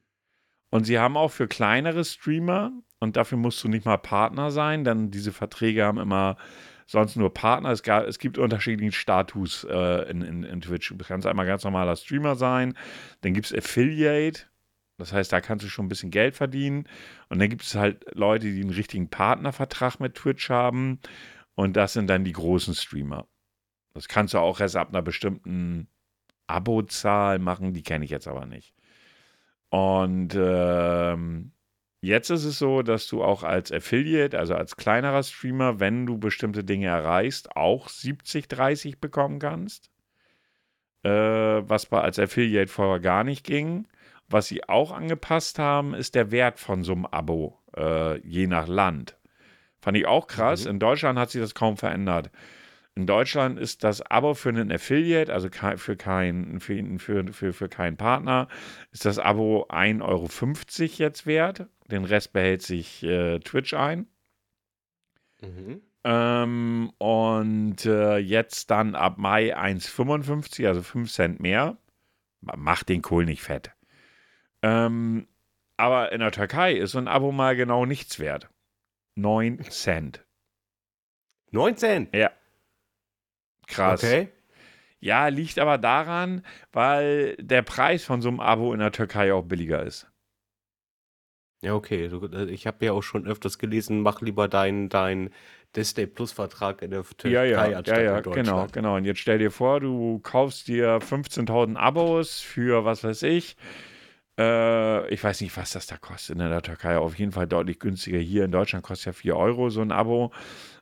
Und sie haben auch für kleinere Streamer, und dafür musst du nicht mal Partner sein, denn diese Verträge haben immer sonst nur Partner. Es, gab, es gibt unterschiedlichen Status äh, in, in, in Twitch. Du kannst einmal ganz normaler Streamer sein, dann gibt es Affiliate, das heißt, da kannst du schon ein bisschen Geld verdienen. Und dann gibt es halt Leute, die einen richtigen Partnervertrag mit Twitch haben. Und das sind dann die großen Streamer. Das kannst du auch erst ab einer bestimmten Abozahl machen, die kenne ich jetzt aber nicht. Und ähm, jetzt ist es so, dass du auch als Affiliate, also als kleinerer Streamer, wenn du bestimmte Dinge erreichst, auch 70-30 bekommen kannst. Äh, was bei als Affiliate vorher gar nicht ging. Was sie auch angepasst haben, ist der Wert von so einem Abo, äh, je nach Land. Fand ich auch krass. Mhm. In Deutschland hat sich das kaum verändert. In Deutschland ist das Abo für einen Affiliate, also für, kein, für, für, für, für keinen Partner, ist das Abo 1,50 Euro jetzt wert. Den Rest behält sich äh, Twitch ein. Mhm. Ähm, und äh, jetzt dann ab Mai 1,55, also 5 Cent mehr. Macht den Kohl nicht fett. Ähm, aber in der Türkei ist so ein Abo mal genau nichts wert. 9 Cent. 19. Ja. Krass. Okay. Ja, liegt aber daran, weil der Preis von so einem Abo in der Türkei auch billiger ist. Ja, okay. Du, äh, ich habe ja auch schon öfters gelesen, mach lieber deinen dein Disney Plus Vertrag in der Türkei Ja, ja, ja, anstatt ja, in genau, Deutschland. genau. Und jetzt stell dir vor, du kaufst dir 15.000 Abos für, was weiß ich, äh, ich weiß nicht, was das da kostet in der Türkei, auf jeden Fall deutlich günstiger. Hier in Deutschland kostet ja 4 Euro so ein Abo.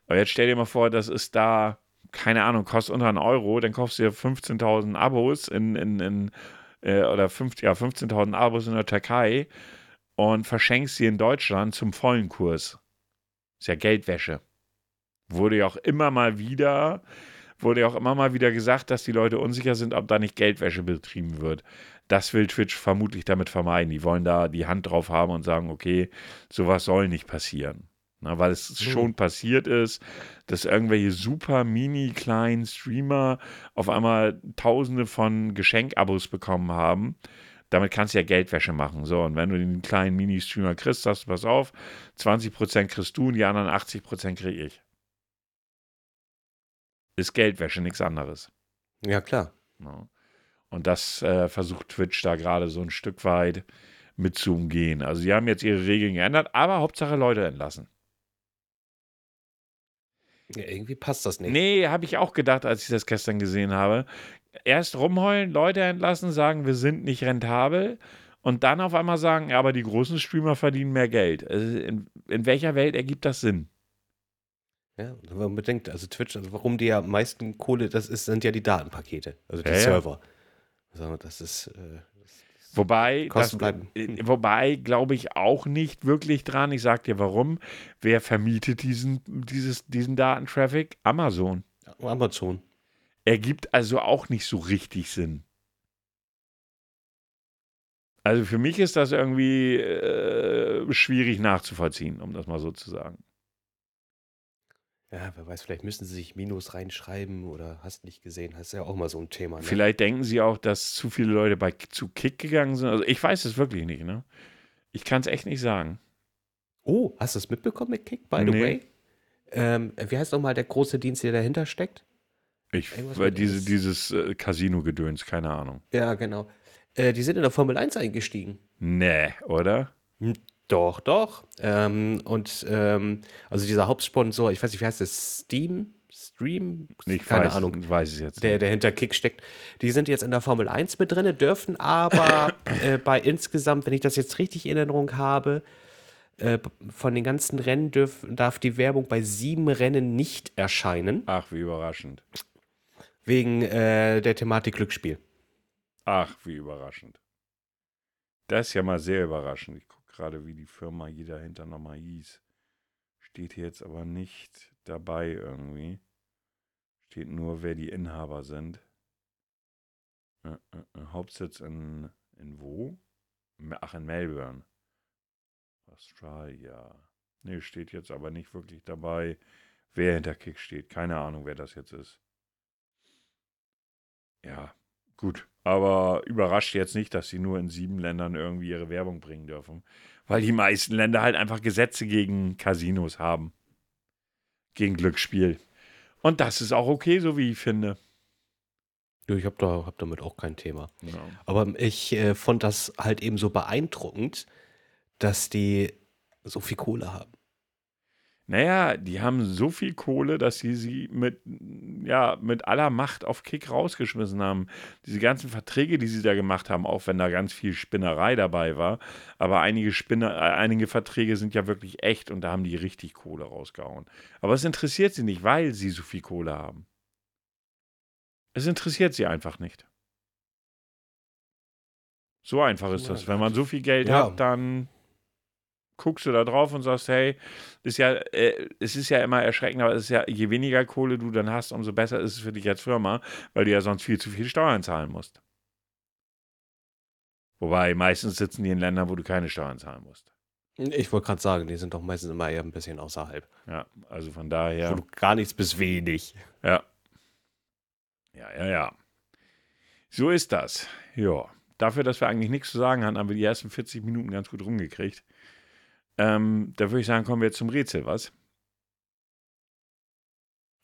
Aber jetzt stell dir mal vor, das ist da, keine Ahnung, kostet unter einen Euro, dann kaufst du dir 15.000 Abos in, in, in äh, oder 5, ja, 15.000 Abos in der Türkei und verschenkst sie in Deutschland zum vollen Kurs. Ist ja Geldwäsche. Wurde ja auch immer mal wieder, wurde ja auch immer mal wieder gesagt, dass die Leute unsicher sind, ob da nicht Geldwäsche betrieben wird. Das will Twitch vermutlich damit vermeiden. Die wollen da die Hand drauf haben und sagen, okay, sowas soll nicht passieren. Na, weil es Hm. schon passiert ist, dass irgendwelche super mini kleinen Streamer auf einmal tausende von Geschenkabos bekommen haben. Damit kannst du ja Geldwäsche machen. So, und wenn du den kleinen Mini-Streamer kriegst, sagst du, pass auf, 20% kriegst du und die anderen 80% kriege ich. Ist Geldwäsche, nichts anderes. Ja, klar. Ja. Und das äh, versucht Twitch da gerade so ein Stück weit mit zu umgehen. Also sie haben jetzt ihre Regeln geändert, aber Hauptsache Leute entlassen. Ja, irgendwie passt das nicht. Nee, habe ich auch gedacht, als ich das gestern gesehen habe. Erst rumheulen, Leute entlassen, sagen, wir sind nicht rentabel. Und dann auf einmal sagen, ja, aber die großen Streamer verdienen mehr Geld. Also in, in welcher Welt ergibt das Sinn? Ja, wenn man bedenkt, also Twitch, also warum die ja am meisten Kohle, das ist, sind ja die Datenpakete, also die Ja, ja. Server. Also das ist, äh, Wobei, das, Kosten bleiben. äh, wobei glaube ich auch nicht wirklich dran. Ich sag dir warum. Wer vermietet diesen, dieses, diesen Datentraffic? Amazon. Amazon. Ergibt also auch nicht so richtig Sinn. Also für mich ist das irgendwie äh, schwierig nachzuvollziehen, um das mal so zu sagen. Ja, wer weiß, vielleicht müssen sie sich Minus reinschreiben oder hast nicht gesehen. Das ist ja auch mal so ein Thema. Ne? Vielleicht denken sie auch, dass zu viele Leute bei zu Kick gegangen sind. Also ich weiß es wirklich nicht, ne? Ich kann es echt nicht sagen. Oh, hast du es mitbekommen mit Kick, by the Nee. way? Ähm, wie heißt nochmal der große Dienst, der dahinter steckt? Ich, Irgendwas weil mit diese, S. dieses äh, Casino-Gedöns, keine Ahnung. Ja, genau. Äh, die sind in der Formel 1 eingestiegen. Nee, oder? Doch, doch. Ähm, und ähm, also dieser Hauptsponsor, ich weiß nicht, wie heißt das? Steam? Stream? Ich Keine weiß, Ahnung. weiß es jetzt Der, nicht. der hinter Kick steckt. Die sind jetzt in der Formel 1 mit drin, dürfen aber <coughs> äh, bei insgesamt, wenn ich das jetzt richtig in Erinnerung habe, äh, von den ganzen Rennen dürf, darf die Werbung bei sieben Rennen nicht erscheinen, Ach, wie überraschend. Wegen äh, der Thematik Glücksspiel. Ach, wie überraschend. Das ist ja mal sehr überraschend. Ich gucke gerade, wie die Firma hier dahinter nochmal hieß. Steht hier jetzt aber nicht dabei irgendwie. Steht nur, wer die Inhaber sind. Äh, äh, äh, Hauptsitz in, in wo? Ach, in Melbourne. Australia. Nee, steht jetzt aber nicht wirklich dabei, wer hinter Kick steht. Keine Ahnung, wer das jetzt ist. Ja, gut. Aber überrascht jetzt nicht, dass sie nur in sieben Ländern irgendwie ihre Werbung bringen dürfen. Weil die meisten Länder halt einfach Gesetze gegen Casinos haben. Gegen Glücksspiel. Und das ist auch okay, so wie ich finde. Ja, Ich habe da, hab damit auch kein Thema. Ja. Aber ich äh, fand das halt eben so beeindruckend, dass die so viel Kohle haben. Naja, die haben so viel Kohle, dass sie sie mit, ja, mit aller Macht auf Kick rausgeschmissen haben. Diese ganzen Verträge, die sie da gemacht haben, auch wenn da ganz viel Spinnerei dabei war, aber einige, Spinner, äh, einige Verträge sind ja wirklich echt und da haben die richtig Kohle rausgehauen. Aber es interessiert sie nicht, weil sie so viel Kohle haben. Es interessiert sie einfach nicht. So einfach ist das. Wenn man so viel Geld Ja. hat, dann guckst du da drauf und sagst, hey, ist ja, äh, es ist ja immer erschreckend, aber es ist ja, je weniger Kohle du dann hast, umso besser ist es für dich als Firma, weil du ja sonst viel zu viel Steuern zahlen musst. Wobei meistens sitzen die in Ländern, wo du keine Steuern zahlen musst. Ich wollte gerade sagen, die sind doch meistens immer eher ein bisschen außerhalb. Ja, also von Wo daher. du gar nichts bis wenig. Ja. Ja, ja, ja. So ist das. Ja. Dafür, dass wir eigentlich nichts zu sagen hatten, haben wir die ersten 40 Minuten ganz gut rumgekriegt. Ähm, da würde ich sagen, kommen wir jetzt zum Rätsel, was?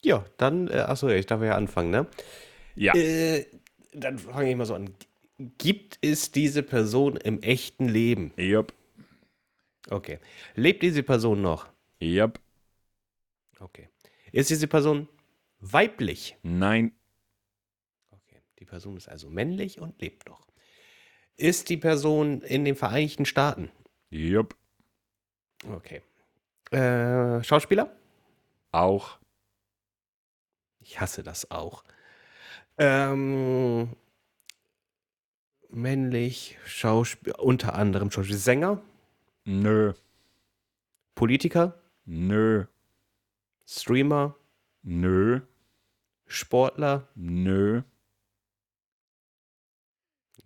Ja, dann, äh, achso, ich darf ja anfangen, ne? Ja. Äh, dann fange ich mal so an. Gibt es diese Person im echten Leben? Jupp. Okay. Lebt diese Person noch? Jupp. Okay. Ist diese Person weiblich? Nein. Okay. Die Person ist also männlich und lebt noch. Ist die Person in den Vereinigten Staaten? Jupp. Okay. Äh, Schauspieler? Auch. Ich hasse das auch. Ähm, männlich, Schauspieler, unter anderem Schauspieler, Sänger, Nö. Politiker, Nö. Streamer, Nö. Sportler. Nö.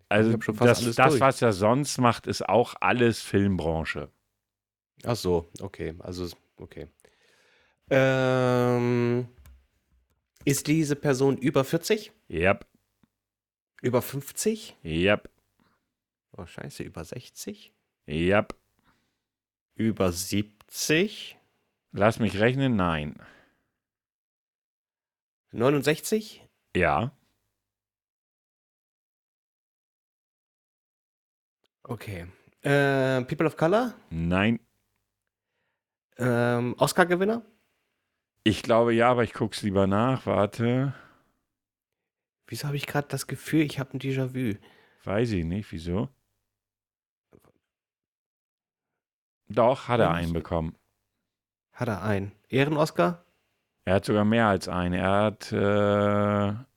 Also das, das was er sonst macht, ist auch alles Filmbranche. Ach so, okay, also okay. Ähm, ist diese Person über 40? Yep. Über 50? Yep. Oh, scheiße, über 60? Ja. Über 70? Lass mich rechnen, nein. 69? Ja. Okay. Äh, People of Color? Nein. Ähm, Oscar-Gewinner? Ich glaube ja, aber ich guck's lieber nach. Warte. Wieso habe ich gerade das Gefühl, ich habe ein Déjà-vu? Weiß ich nicht, wieso? Doch, hat er einen bekommen. Hat er einen? Ehren-Oscar? Er hat sogar mehr als einen. Er hat, äh,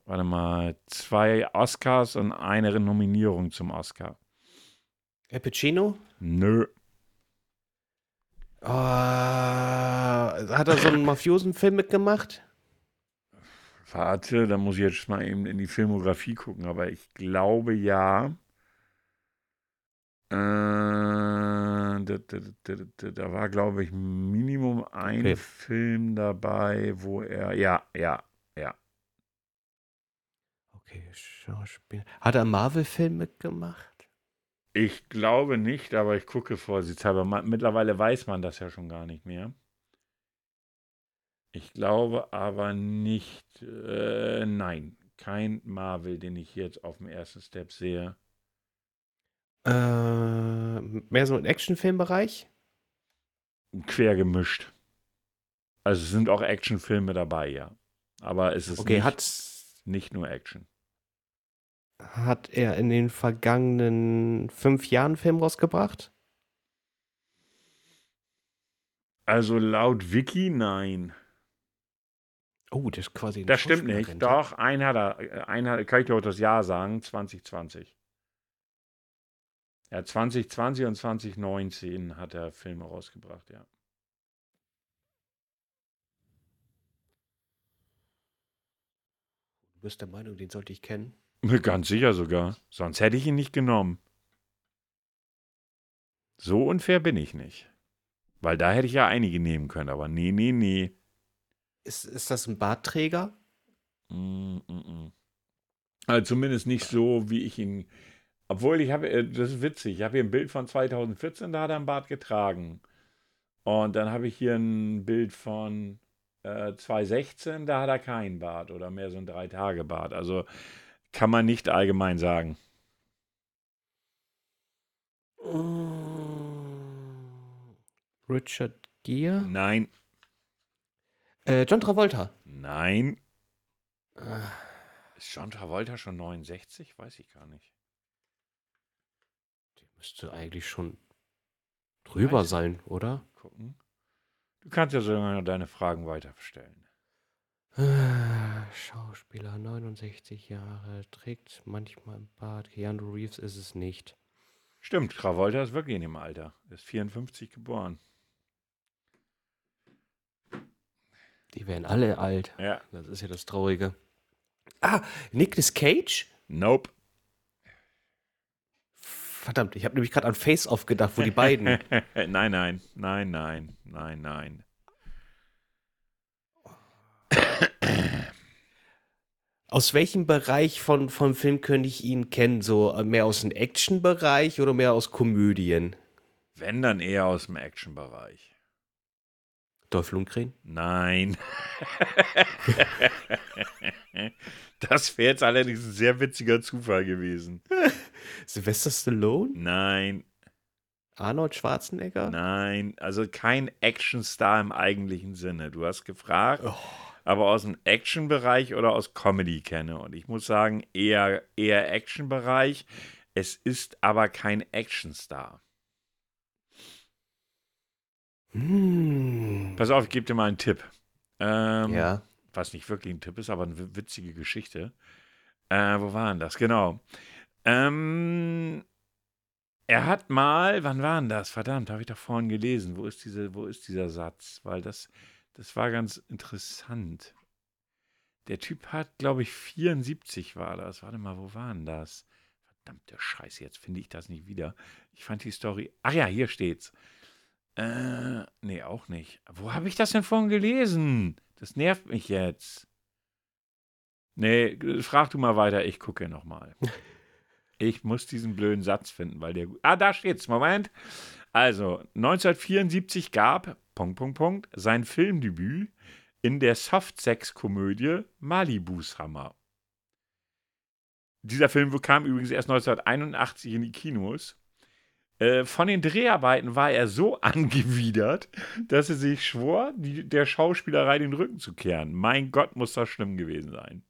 warte mal, zwei Oscars und eine Nominierung zum Oscar. Al Pacino? Nö. Oh, hat er so einen Mafiosen-Film mitgemacht? Warte, da muss ich jetzt mal eben in die Filmografie gucken, aber ich glaube ja. Äh, da, da, da, da, war, glaube ich, Minimum ein Okay. Film dabei, wo er. Ja, ja, ja. Okay, Schauspieler. Hat er einen Marvel-Film mitgemacht? Ich glaube nicht, aber ich gucke vorsichtshalber. Mittlerweile weiß man das ja schon gar nicht mehr. Ich glaube aber nicht. Äh, nein, kein Marvel, den ich jetzt auf dem ersten Step sehe. Äh, mehr so im Actionfilmbereich? Quer gemischt. Also es sind auch Actionfilme dabei, ja. Aber es ist Okay, nicht, hat, nicht nur Action. Hat er in den vergangenen fünf Jahren Film rausgebracht? Also laut Wiki, nein. Oh, das ist quasi Das stimmt nicht. Schauspielerrente. Doch, ein hat er, ein hat, kann ich dir auch das Jahr sagen, 2020. Ja, 2020 und 2019 hat er Filme rausgebracht, ja. Du bist der Meinung, den sollte ich kennen? <laughs> Ganz sicher sogar. Sonst hätte ich ihn nicht genommen. So unfair bin ich nicht. Weil da hätte ich ja einige nehmen können, aber nee, nee, nee. Ist, ist das ein Bartträger? Mm, mm, mm. Also zumindest nicht so, wie ich ihn. Obwohl ich habe, äh, das ist witzig, ich habe hier ein Bild von 2014, da hat er einen Bart getragen. Und dann habe ich hier ein Bild von äh, 2016, da hat er keinen Bart oder mehr so ein Drei-Tage-Bart. Also kann man nicht allgemein sagen. Richard Gere? Nein, Äh, John Travolta. nein. Äh, Ist John Travolta schon 69? Weiß ich gar nicht. der müsste eigentlich schon drüber sein, oder? Gucken. Du kannst ja sogar deine Fragen weiterstellen. Schauspieler, 69 Jahre, trägt manchmal einen Bart. Keanu Reeves ist es nicht. Stimmt, Travolta ist wirklich in dem Alter. Ist 54 geboren. Die werden alle alt. Ja. Das ist ja das Traurige. Ah, Nicolas Cage? Nope. Verdammt, ich habe nämlich gerade an Face Off gedacht, wo die beiden. <laughs> nein, nein, nein, nein, nein, nein. Aus welchem Bereich von, von Film könnte ich ihn kennen? So äh, mehr aus dem Action-Bereich oder mehr aus Komödien? Wenn dann eher aus dem Action-Bereich. Dolph Lundgren? Nein. <laughs> das wäre jetzt allerdings ein sehr witziger Zufall gewesen. <laughs> Sylvester Stallone? Nein, Arnold Schwarzenegger? nein. Also kein Actionstar im eigentlichen Sinne. Du hast gefragt, Oh. Aber aus dem Action-Bereich oder aus Comedy kenne. Und ich muss sagen, eher, eher Action-Bereich. Es ist aber kein Actionstar. Hm. Pass auf, ich gebe dir mal einen Tipp. Ähm, Ja. Was nicht wirklich ein Tipp ist, aber eine witzige Geschichte. Äh, wo war denn das? Genau. Ähm, er hat mal, wann war denn das? Verdammt, habe ich doch vorhin gelesen. Wo ist, diese, wo ist dieser Satz? Weil das, das war ganz interessant. Der Typ hat, glaube ich, 74 war das. Warte mal, wo war denn das? Verdammte Scheiße, jetzt finde ich das nicht wieder. Ich fand die Story. Ach ja, hier steht's. Äh, nee, auch nicht. Wo habe ich das denn vorhin gelesen? Das nervt mich jetzt. Nee, frag du mal weiter, ich gucke nochmal. <laughs> Ich muss diesen blöden Satz finden, weil der. Ah, da steht's. Moment. Also, 1974 gab, Punkt, Punkt, Punkt, sein Filmdebüt in der Softsex-Komödie Malibus Hammer. Dieser Film kam übrigens erst 1981 in die Kinos. Äh, von den Dreharbeiten war er so <laughs> angewidert, dass er sich schwor, die, der Schauspielerei den Rücken zu kehren. Mein Gott, muss das schlimm gewesen sein.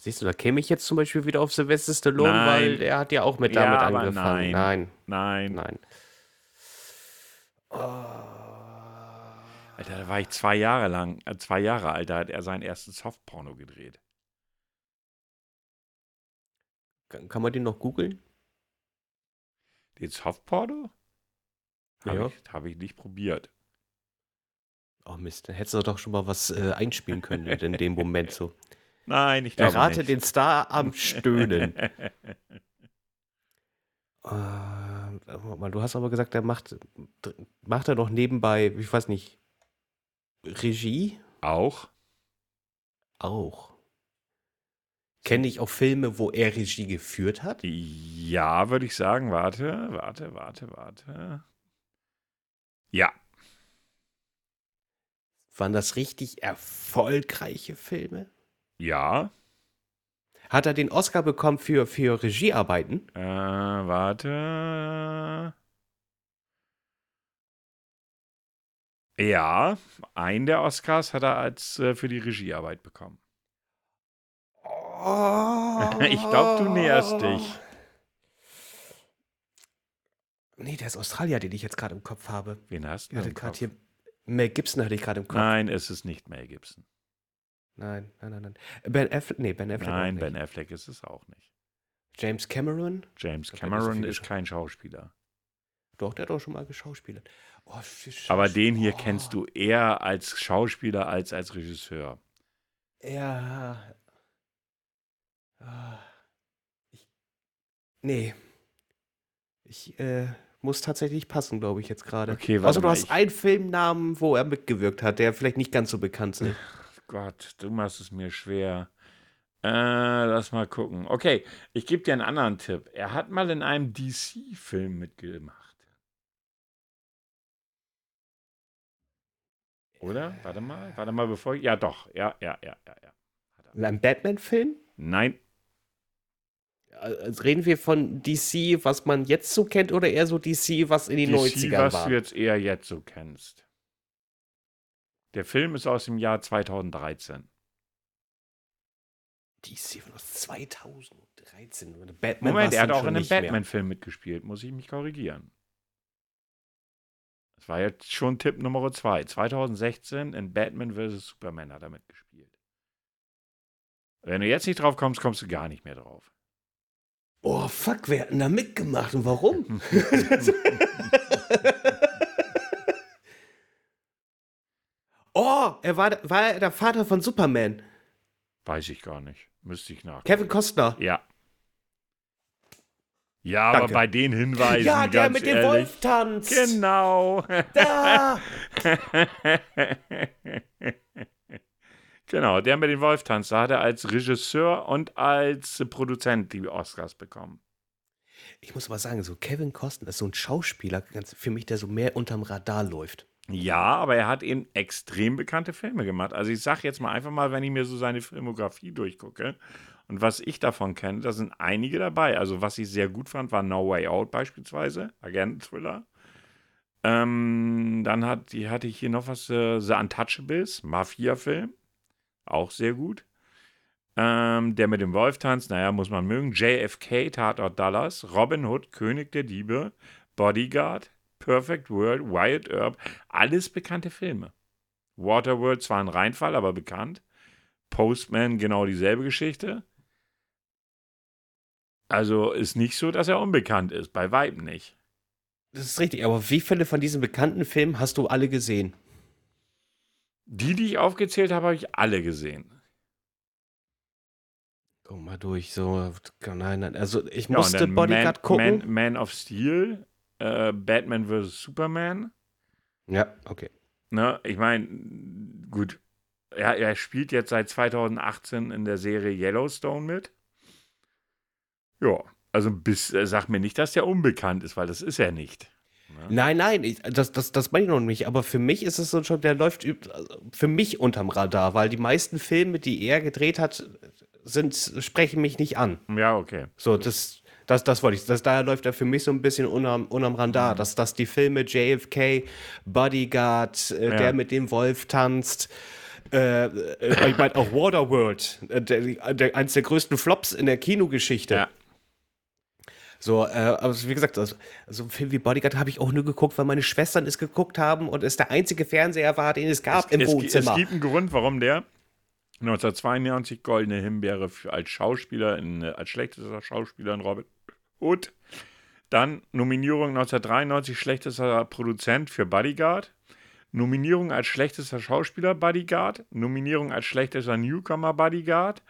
Siehst du, da käme ich jetzt zum Beispiel wieder auf Sylvester Stallone, Nein. weil der hat ja auch mit damit Ja, angefangen. nein. Nein, Nein. nein. Oh. Alter, da war ich zwei Jahre lang, äh, zwei Jahre alt, da hat er seinen ersten Softporno gedreht. Kann kann man den noch googeln? Den Softporno? Habe Ja. ich, hab ich nicht probiert. Oh Mist, da hättest du doch schon mal was äh, einspielen können in dem Moment so. <laughs> Nein, ich glaube Errate nicht. den Star am Stöhnen. Äh, <laughs> mal, du hast aber gesagt, er macht, macht er noch nebenbei, ich weiß nicht, Regie? Auch? Auch. Kenne ich auch Filme, wo er Regie geführt hat? Ja, würde ich sagen. Warte, warte, warte, warte. Ja, Waren das richtig erfolgreiche Filme? ja. Hat er den Oscar bekommen für, für Regiearbeiten? Äh, warte. Ja, einen der Oscars hat er als äh, für die Regiearbeit bekommen. <laughs> Ich glaub, du näherst dich. Nee, der ist Australier, den ich jetzt gerade im Kopf habe. Wen hast du Ich hatte gerade hier. Mel Gibson hatte ich gerade im Kopf. Nein, es ist nicht Mel Gibson. Nein, nein, nein. nein. Ben Affleck, nee, Ben Affleck. Nein. Ben Affleck ist es auch nicht. James Cameron? James so Cameron viele ist kein Schauspieler. Doch, der hat auch schon mal geschauspielert. Oh, Aber den hier oh, kennst du eher als Schauspieler als als Regisseur. Ja. Ah. Ich, nee. Ich äh, muss tatsächlich passen, glaube ich, jetzt gerade. Okay, warte Also du hast einen Filmnamen, wo er mitgewirkt hat, der vielleicht nicht ganz so bekannt ist. <laughs> Gott, du machst es mir schwer. Äh, lass mal gucken. Okay, ich gebe dir einen anderen Tipp. Er hat mal in einem DC-Film mitgemacht. Oder? Warte mal, warte mal, bevor ich. Ja, doch. Ja, ja, ja, ja, ja. In einem Batman-Film? Nein, Also reden wir von DC, was man jetzt so kennt, oder eher so DC, was in den DC, 90ern was war? du jetzt eher jetzt so kennst. Der Film ist aus dem Jahr 2013. DC von 2013. Batman Moment, er hat auch in einem. Batman-Film mitgespielt, muss ich mich korrigieren. Das war jetzt schon Tipp Nummer 2. 2016 in Batman vs. Superman hat er mitgespielt. Wenn du jetzt nicht drauf kommst, kommst du gar nicht mehr drauf. Oh, fuck, wer hat denn da mitgemacht und warum? <laughs> <laughs> oh, er war, war er der Vater von Superman. Weiß ich gar nicht. Müsste ich nach. Kevin Costner. Ja. Ja, aber Danke. bei den Hinweisen. ja, der mit dem ehrlich, Wolf tanzt. Genau. Da. <laughs> genau, der mit dem Wolf tanzt. Da hat er als Regisseur und als Produzent die Oscars bekommen. Ich muss aber sagen, so Kevin Costner ist so ein Schauspieler, für mich, der so mehr unterm Radar läuft. Ja, aber er hat eben extrem bekannte Filme gemacht. Also ich sage jetzt mal einfach mal, wenn ich mir so seine Filmografie durchgucke und was ich davon kenne, da sind einige dabei. Also was ich sehr gut fand, war No Way Out beispielsweise, Agenten-Thriller. Ähm, dann hat, hatte ich hier noch was, äh, The Untouchables, Mafia-Film, auch sehr gut. Ähm, der mit dem Wolf tanzt, naja, muss man mögen. JFK, Tatort Dallas, Robin Hood, König der Diebe, Bodyguard, Perfect World, Wyatt Earp, alles bekannte Filme. Waterworld zwar ein Reinfall, aber bekannt. Postman genau dieselbe Geschichte. Also ist nicht so, dass er unbekannt ist, bei Weitem nicht. Das ist richtig, aber wie viele von diesen bekannten Filmen hast du alle gesehen? Die, die ich aufgezählt habe, habe ich alle gesehen. Guck mal durch, so. Nein, nein. Also ich musste Bodyguard Man, gucken. Man, Man of Steel, äh, Batman vs. Superman. Ja, okay. Ne, ich meine, gut, er, er spielt jetzt seit 2018 in der Serie Yellowstone mit. Ja, also bis, äh, sag mir nicht, dass der unbekannt ist, weil das ist er nicht. Nein, nein, ich, das, das, das meine ich noch nicht. Aber für mich ist es so schon, der läuft also für mich unterm Radar, weil die meisten Filme, die er gedreht hat, sind, sprechen mich nicht an. Ja, okay. So, das, das, das wollte ich. Das, daher läuft er für mich so ein bisschen unterm, unterm Radar. Dass, dass die Filme JFK, Bodyguard, äh, Ja. der mit dem Wolf tanzt, äh, äh, ich meine auch Waterworld, äh, der, der, eins der größten Flops in der Kinogeschichte. Ja. So, äh, aber wie gesagt, also, so ein Film wie Bodyguard habe ich auch nur geguckt, weil meine Schwestern es geguckt haben und es der einzige Fernseher war, den es gab im es, Wohnzimmer. Es gibt einen Grund, warum der 1992 Goldene Himbeere als Schauspieler, in, äh, als schlechtester Schauspieler in Robin Hood. Dann Nominierung 1993 schlechtester Produzent für Bodyguard. Nominierung als schlechtester Schauspieler Bodyguard. Nominierung als schlechtester Newcomer Bodyguard.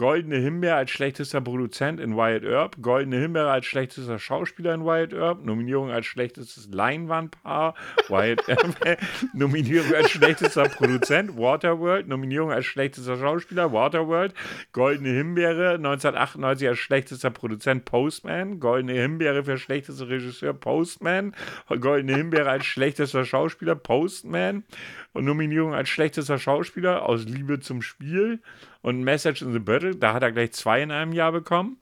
Goldene Himbeere als schlechtester Produzent in Wyatt Earp. Goldene Himbeere als schlechtester Schauspieler in Wyatt Earp. Nominierung als schlechtestes Leinwandpaar. Wyatt <laughs> Earp. Nominierung als schlechtester Produzent. Waterworld. Nominierung als schlechtester Schauspieler. Waterworld. Goldene Himbeere 1998 als schlechtester Produzent. Postman. Goldene Himbeere für schlechtester Regisseur. Postman. Goldene Himbeere als schlechtester Schauspieler. Postman. Und Nominierung als schlechtester Schauspieler aus Liebe zum Spiel und Message in the Battle. Da hat er gleich zwei in einem Jahr bekommen.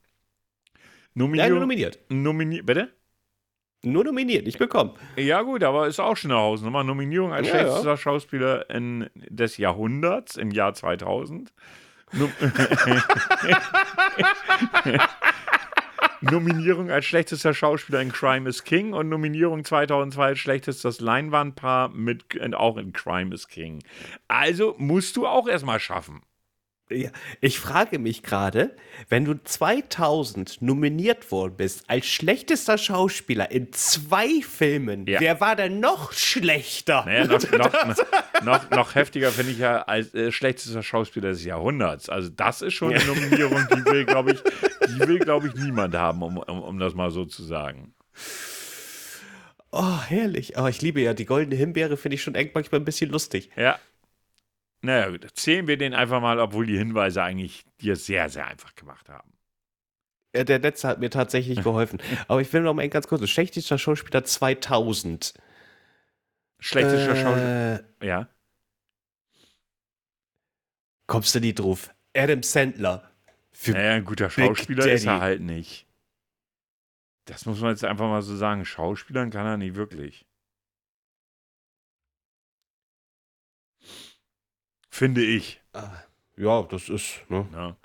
ja, nur Nominierung. nominiert. Nomini bitte? Nur nominiert, nicht bekommen. Ja, gut, aber ist auch schon eine Hausnummer. Nominierung als Ja, schlechtester Schauspieler in, des Jahrhunderts im Jahr 2000. <laughs> <laughs> Nom Nominierung als schlechtester Schauspieler in Crime is King und Nominierung 2002 als schlechtestes Leinwandpaar mit auch in Crime is King. Also musst du auch erstmal schaffen. Ja, ich frage mich gerade, wenn du 2000 nominiert worden bist als schlechtester Schauspieler in zwei Filmen, Ja. wer war denn noch schlechter? Naja, noch, <laughs> noch, noch, noch heftiger finde ich ja als äh, schlechtester Schauspieler des Jahrhunderts. Also das ist schon eine Nominierung, die will, glaube ich, <laughs> die will, glaube ich, niemand haben, um, um, um das mal so zu sagen. Oh, herrlich. Aber ich liebe ja die goldene Himbeere, finde ich schon manchmal ein bisschen lustig. Ja. Naja, gut, zählen wir den einfach mal, obwohl die Hinweise eigentlich dir sehr, sehr einfach gemacht haben. Ja, der letzte hat mir tatsächlich geholfen. <laughs> Aber ich will noch mal ganz kurz. Schlechtester Schauspieler 2000. Schlechtester Äh, Schauspieler. Ja. Kommst du nie drauf? Adam Sandler. Für Naja, ein guter Schauspieler ist er halt nicht. Das muss man jetzt einfach mal so sagen. Schauspielern kann er nicht wirklich. Finde ich. Ah, Ja, das ist, ne? Ne?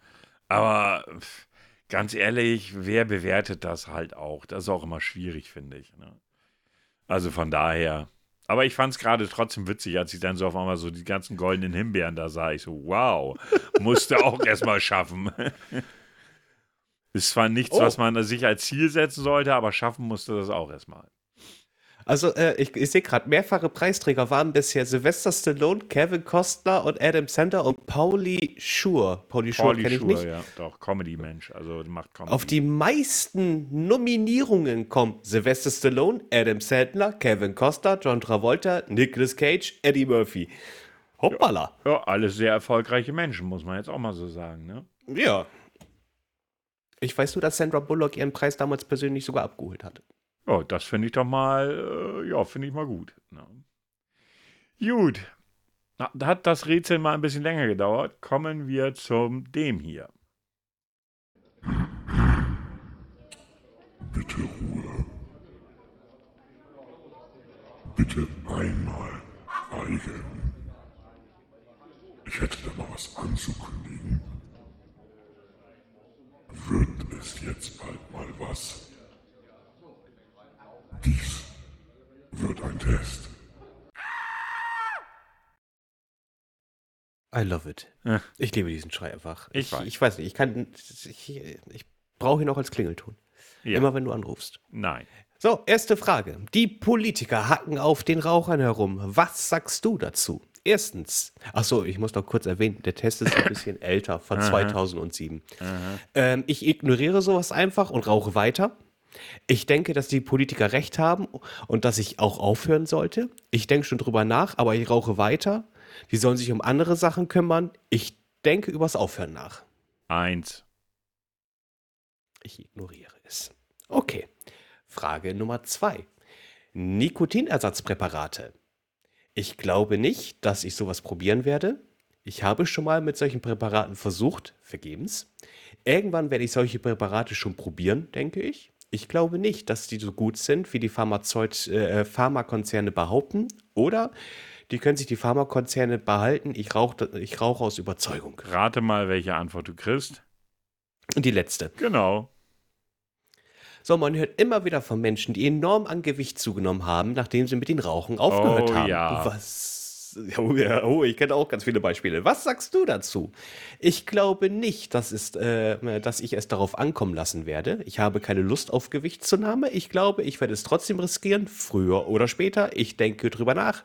Aber ganz ehrlich, wer bewertet das halt auch? Das ist auch immer schwierig, finde ich. Ne? Also von daher. Aber ich fand es gerade trotzdem witzig, als ich dann so auf einmal so die ganzen goldenen Himbeeren da sah. Ich so, wow, <laughs> musste auch erstmal schaffen. Ist zwar nichts, Oh. was man sich als Ziel setzen sollte, aber schaffen musste das auch erstmal. Also, äh, ich, ich sehe gerade, mehrfache Preisträger waren bisher Sylvester Stallone, Kevin Costner und Adam Sandler und Pauli Schur. Pauli Schur kenne ich Schur, nicht. ja, doch, Comedy-Mensch, also macht Comedy. Auf die meisten Nominierungen kommen Sylvester Stallone, Adam Sandler, Kevin Costner, John Travolta, Nicolas Cage, Eddie Murphy. Hoppala. ja, alles sehr erfolgreiche Menschen, muss man jetzt auch mal so sagen, ne? Ja. Ich weiß nur, dass Sandra Bullock ihren Preis damals persönlich sogar abgeholt hat. Ja, das finde ich doch mal, äh, ja, finde ich mal gut. Ne? Gut. Na, da hat das Rätsel mal ein bisschen länger gedauert. Kommen wir zum dem hier. Bitte Ruhe. Bitte einmal schweigen. Ich hätte da mal was anzukündigen. Wird es jetzt bald mal was? Dies wird ein Test. I love it. Ja. Ich liebe diesen Schrei einfach. Ich Ich, weiß. ich, weiß nicht, ich kann, ich, ich brauche ihn auch als Klingelton. Ja. Immer wenn du anrufst. Nein. So, erste Frage. Die Politiker hacken auf den Rauchern herum. Was sagst du dazu? Erstens, achso, ich muss noch kurz erwähnen, der Test ist ein bisschen <laughs> älter, von 2007. Ähm, ich ignoriere sowas einfach und rauche weiter. Ich denke, dass die Politiker recht haben und dass ich auch aufhören sollte. Ich denke schon drüber nach, aber ich rauche weiter. Die sollen sich um andere Sachen kümmern. Ich denke übers Aufhören nach. Eins. Ich ignoriere es. Okay. Frage Nummer zwei. Nikotinersatzpräparate. Ich glaube nicht, dass ich sowas probieren werde. Ich habe schon mal mit solchen Präparaten versucht, vergebens. Irgendwann werde ich solche Präparate schon probieren, denke ich. Ich glaube nicht, dass die so gut sind, wie die Pharmazeut, äh, Pharmakonzerne behaupten. Oder die können sich die Pharmakonzerne behalten. Ich rauche ich rauch aus Überzeugung. Rate mal, welche Antwort du kriegst. Und die letzte. Genau. So, man hört immer wieder von Menschen, die enorm an Gewicht zugenommen haben, nachdem sie mit den Rauchen aufgehört Oh, haben. ja. Was? <laughs> Oh, ja, oh, ich kenne auch ganz viele Beispiele. Was sagst du dazu? Ich glaube nicht, dass, es, äh, dass ich es darauf ankommen lassen werde. Ich habe keine Lust auf Gewichtszunahme. Ich glaube, ich werde es trotzdem riskieren, früher oder später. Ich denke drüber nach.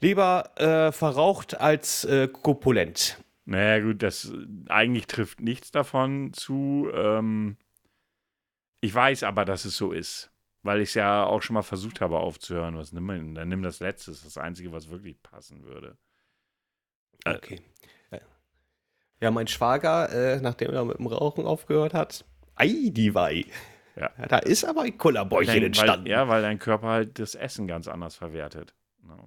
Lieber äh, verraucht als äh, kopulent. Naja, gut, das eigentlich trifft nichts davon zu. Ähm, ich weiß aber, dass es so ist. Weil ich es ja auch schon mal versucht habe aufzuhören. Was nimm man? Dann nimm das letzte. Das ist das Einzige, was wirklich passen würde. Äh. Okay. Ja. Ja, mein Schwager, äh, nachdem er mit dem Rauchen aufgehört hat, ei, die Wei. Ja. Da ist aber ein Kullerbäuchchen entstanden. weil, ja, weil dein Körper halt das Essen ganz anders verwertet. Ja.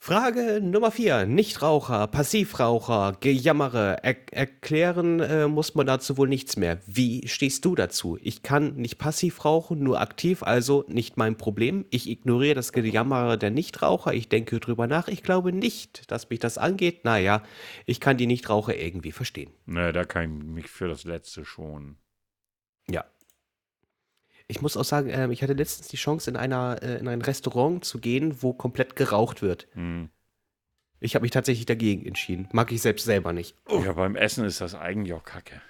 Frage Nummer 4. Nichtraucher, Passivraucher, Gejammere. Er erklären äh, muss man dazu wohl nichts mehr. Wie stehst du dazu? Ich kann nicht passiv rauchen, nur aktiv, also nicht mein Problem. Ich ignoriere das Gejammere der Nichtraucher. Ich denke drüber nach. Ich glaube nicht, dass mich das angeht. Naja, ich kann die Nichtraucher irgendwie verstehen. Naja, da kann ich mich für das letzte schon. Ja. Ich muss auch sagen, ähm, ich hatte letztens die Chance, in, einer, äh, in ein Restaurant zu gehen, wo komplett geraucht wird. Hm. Ich habe mich tatsächlich dagegen entschieden. Mag ich selbst selber nicht. Ja, beim Essen ist das eigentlich auch kacke.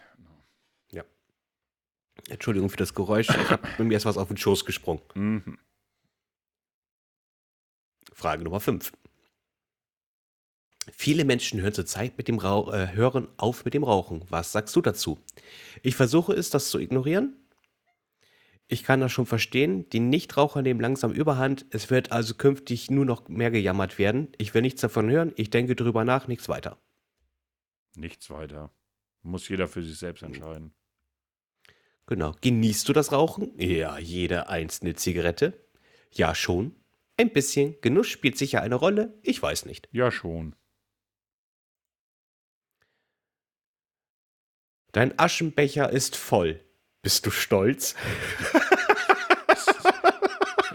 Entschuldigung für das Geräusch. Ich hab, <laughs> mir ist was auf den Schoß gesprungen. Mhm. Frage Nummer 5. Viele Menschen hören zurzeit mit dem Rauch, äh, hören auf mit dem Rauchen. Was sagst du dazu? Ich versuche es, das zu ignorieren. Ich kann das schon verstehen. Die Nichtraucher nehmen langsam Überhand. Es wird also künftig nur noch mehr gejammert werden. Ich will nichts davon hören. Ich denke drüber nach, nichts weiter. Nichts weiter. Muss jeder für sich selbst entscheiden. Genau. Genießt du das Rauchen? Ja, jede einzelne Zigarette. Ja, schon. Ein bisschen. Genuss spielt sicher eine Rolle. Ich weiß nicht. Ja, schon. Dein Aschenbecher ist voll. Bist du stolz? <laughs>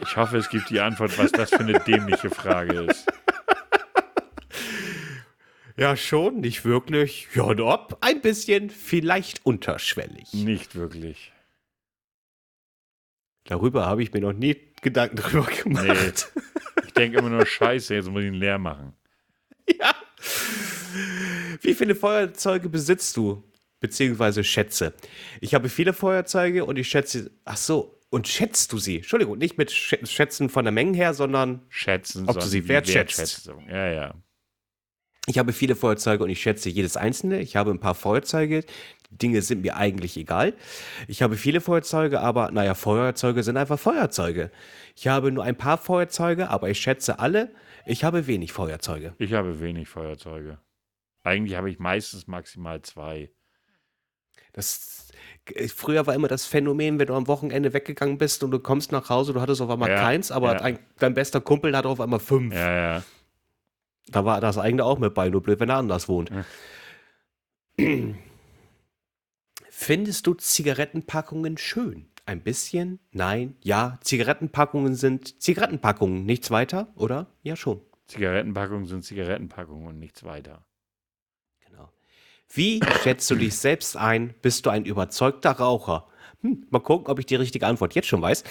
Ich hoffe, es gibt die Antwort, was das für eine dämliche Frage ist. Ja, schon, nicht wirklich. Ja, und ob? Ein bisschen, vielleicht unterschwellig. Nicht wirklich. Darüber habe ich mir noch nie Gedanken drüber gemacht. Ich denke immer nur, scheiße, jetzt muss ich ihn leer machen. <laughs> Ja. Wie viele Feuerzeuge besitzt du? Beziehungsweise Schätze. Ich habe viele Feuerzeuge und ich schätze. Ach so, und schätzt du sie? Entschuldigung, nicht mit Schä- Schätzen von der Menge her, sondern Schätzen, Ob du sie wertschätzt. Ja, ja. ich habe viele Feuerzeuge und ich schätze jedes einzelne. Ich habe ein paar Feuerzeuge. Die Dinge sind mir eigentlich egal. Ich habe viele Feuerzeuge, aber naja, Feuerzeuge sind einfach Feuerzeuge. Ich habe nur ein paar Feuerzeuge, aber ich schätze alle. Ich habe wenig Feuerzeuge. Ich habe wenig Feuerzeuge. Eigentlich habe ich meistens maximal zwei. Das, äh, früher war immer das Phänomen, wenn du am Wochenende weggegangen bist und du kommst nach Hause, du hattest auf einmal Ja, keins, aber ja. dein, dein bester Kumpel hat auf einmal fünf. Ja, ja. Da war das eigene auch mit bei, nur blöd, wenn er anders wohnt. <clears throat> Findest du Zigarettenpackungen schön? Ein bisschen? Nein? Ja? Zigarettenpackungen sind Zigarettenpackungen, nichts weiter, oder? Ja, schon. Zigarettenpackungen sind Zigarettenpackungen und nichts weiter. Wie schätzt du dich selbst ein? Bist du ein überzeugter Raucher? Hm, mal gucken, ob ich die richtige Antwort jetzt schon weiß.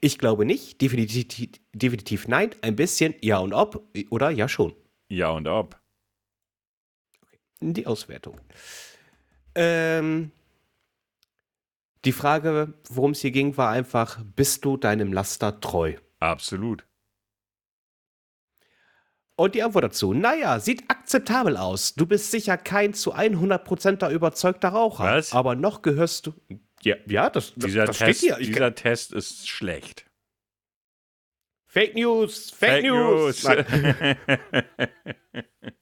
Ich glaube nicht. Definitiv, definitiv nein. Ein bisschen ja und ob. Oder ja schon. Ja und ob. Die Auswertung. Ähm, die Frage, worum es hier ging, war einfach, bist du deinem Laster treu? Absolut. Und die Antwort dazu, naja, sieht akzeptabel aus. Du bist sicher kein zu 100%er überzeugter Raucher. Was? Aber noch gehörst du... Ja, ja das, das, Dieser, das Test, steht hier. Ich, dieser Test ist schlecht. Fake News, Fake, News. Nein. <laughs>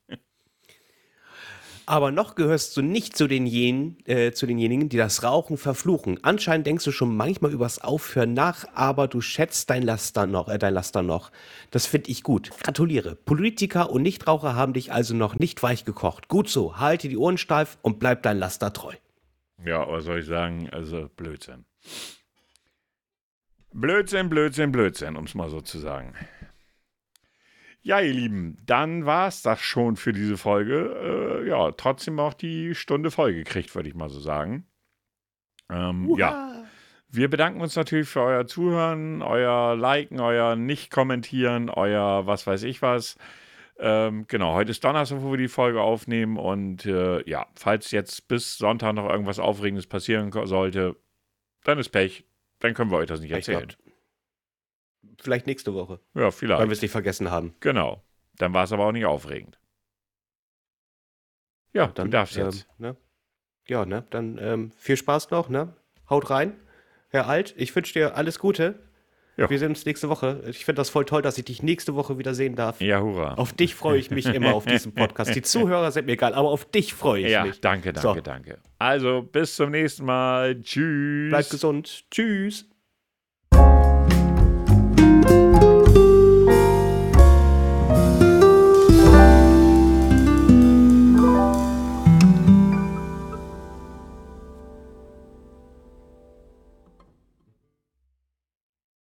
Aber noch gehörst du nicht zu, denjenigen, äh, zu denjenigen, die das Rauchen verfluchen. Anscheinend denkst du schon manchmal übers Aufhören nach, aber du schätzt dein Laster noch, äh, dein Laster noch. Das finde ich gut. Gratuliere. Politiker und Nichtraucher haben dich also noch nicht weich gekocht. Gut so, halte die Ohren steif und bleib dein Laster treu. Ja, was soll ich sagen? Also Blödsinn. Blödsinn, Blödsinn, Blödsinn, um es mal so zu sagen. Ja, ihr Lieben, dann war es das schon für diese Folge. Äh, ja, trotzdem auch die Stunde voll gekriegt, würde ich mal so sagen. Ähm, ja. Wir bedanken uns natürlich für euer Zuhören, euer Liken, euer Nicht-Kommentieren, euer was weiß ich was. Ähm, genau, heute ist Donnerstag, wo wir die Folge aufnehmen. Und äh, ja, falls jetzt bis Sonntag noch irgendwas Aufregendes passieren sollte, dann ist Pech. Dann können wir euch das nicht erzählen. Vielleicht nächste Woche, Ja, vielleicht. weil wir es nicht vergessen haben. Genau. Dann war es aber auch nicht aufregend. Ja, Dann du darfst ähm, jetzt. ne? Ja, ne? Dann ähm, viel Spaß noch, ne? Haut rein. Herr Alt, ich wünsche dir alles Gute. Ja. Wir sehen uns nächste Woche. Ich finde das voll toll, dass ich dich nächste Woche wieder sehen darf. Ja, hurra. Auf dich freue ich mich immer auf diesem Podcast. Die <laughs> Zuhörer sind mir egal, aber auf dich freue ich ja, mich. danke, danke, So. danke. Also, bis zum nächsten Mal. Tschüss. Bleib gesund. Tschüss.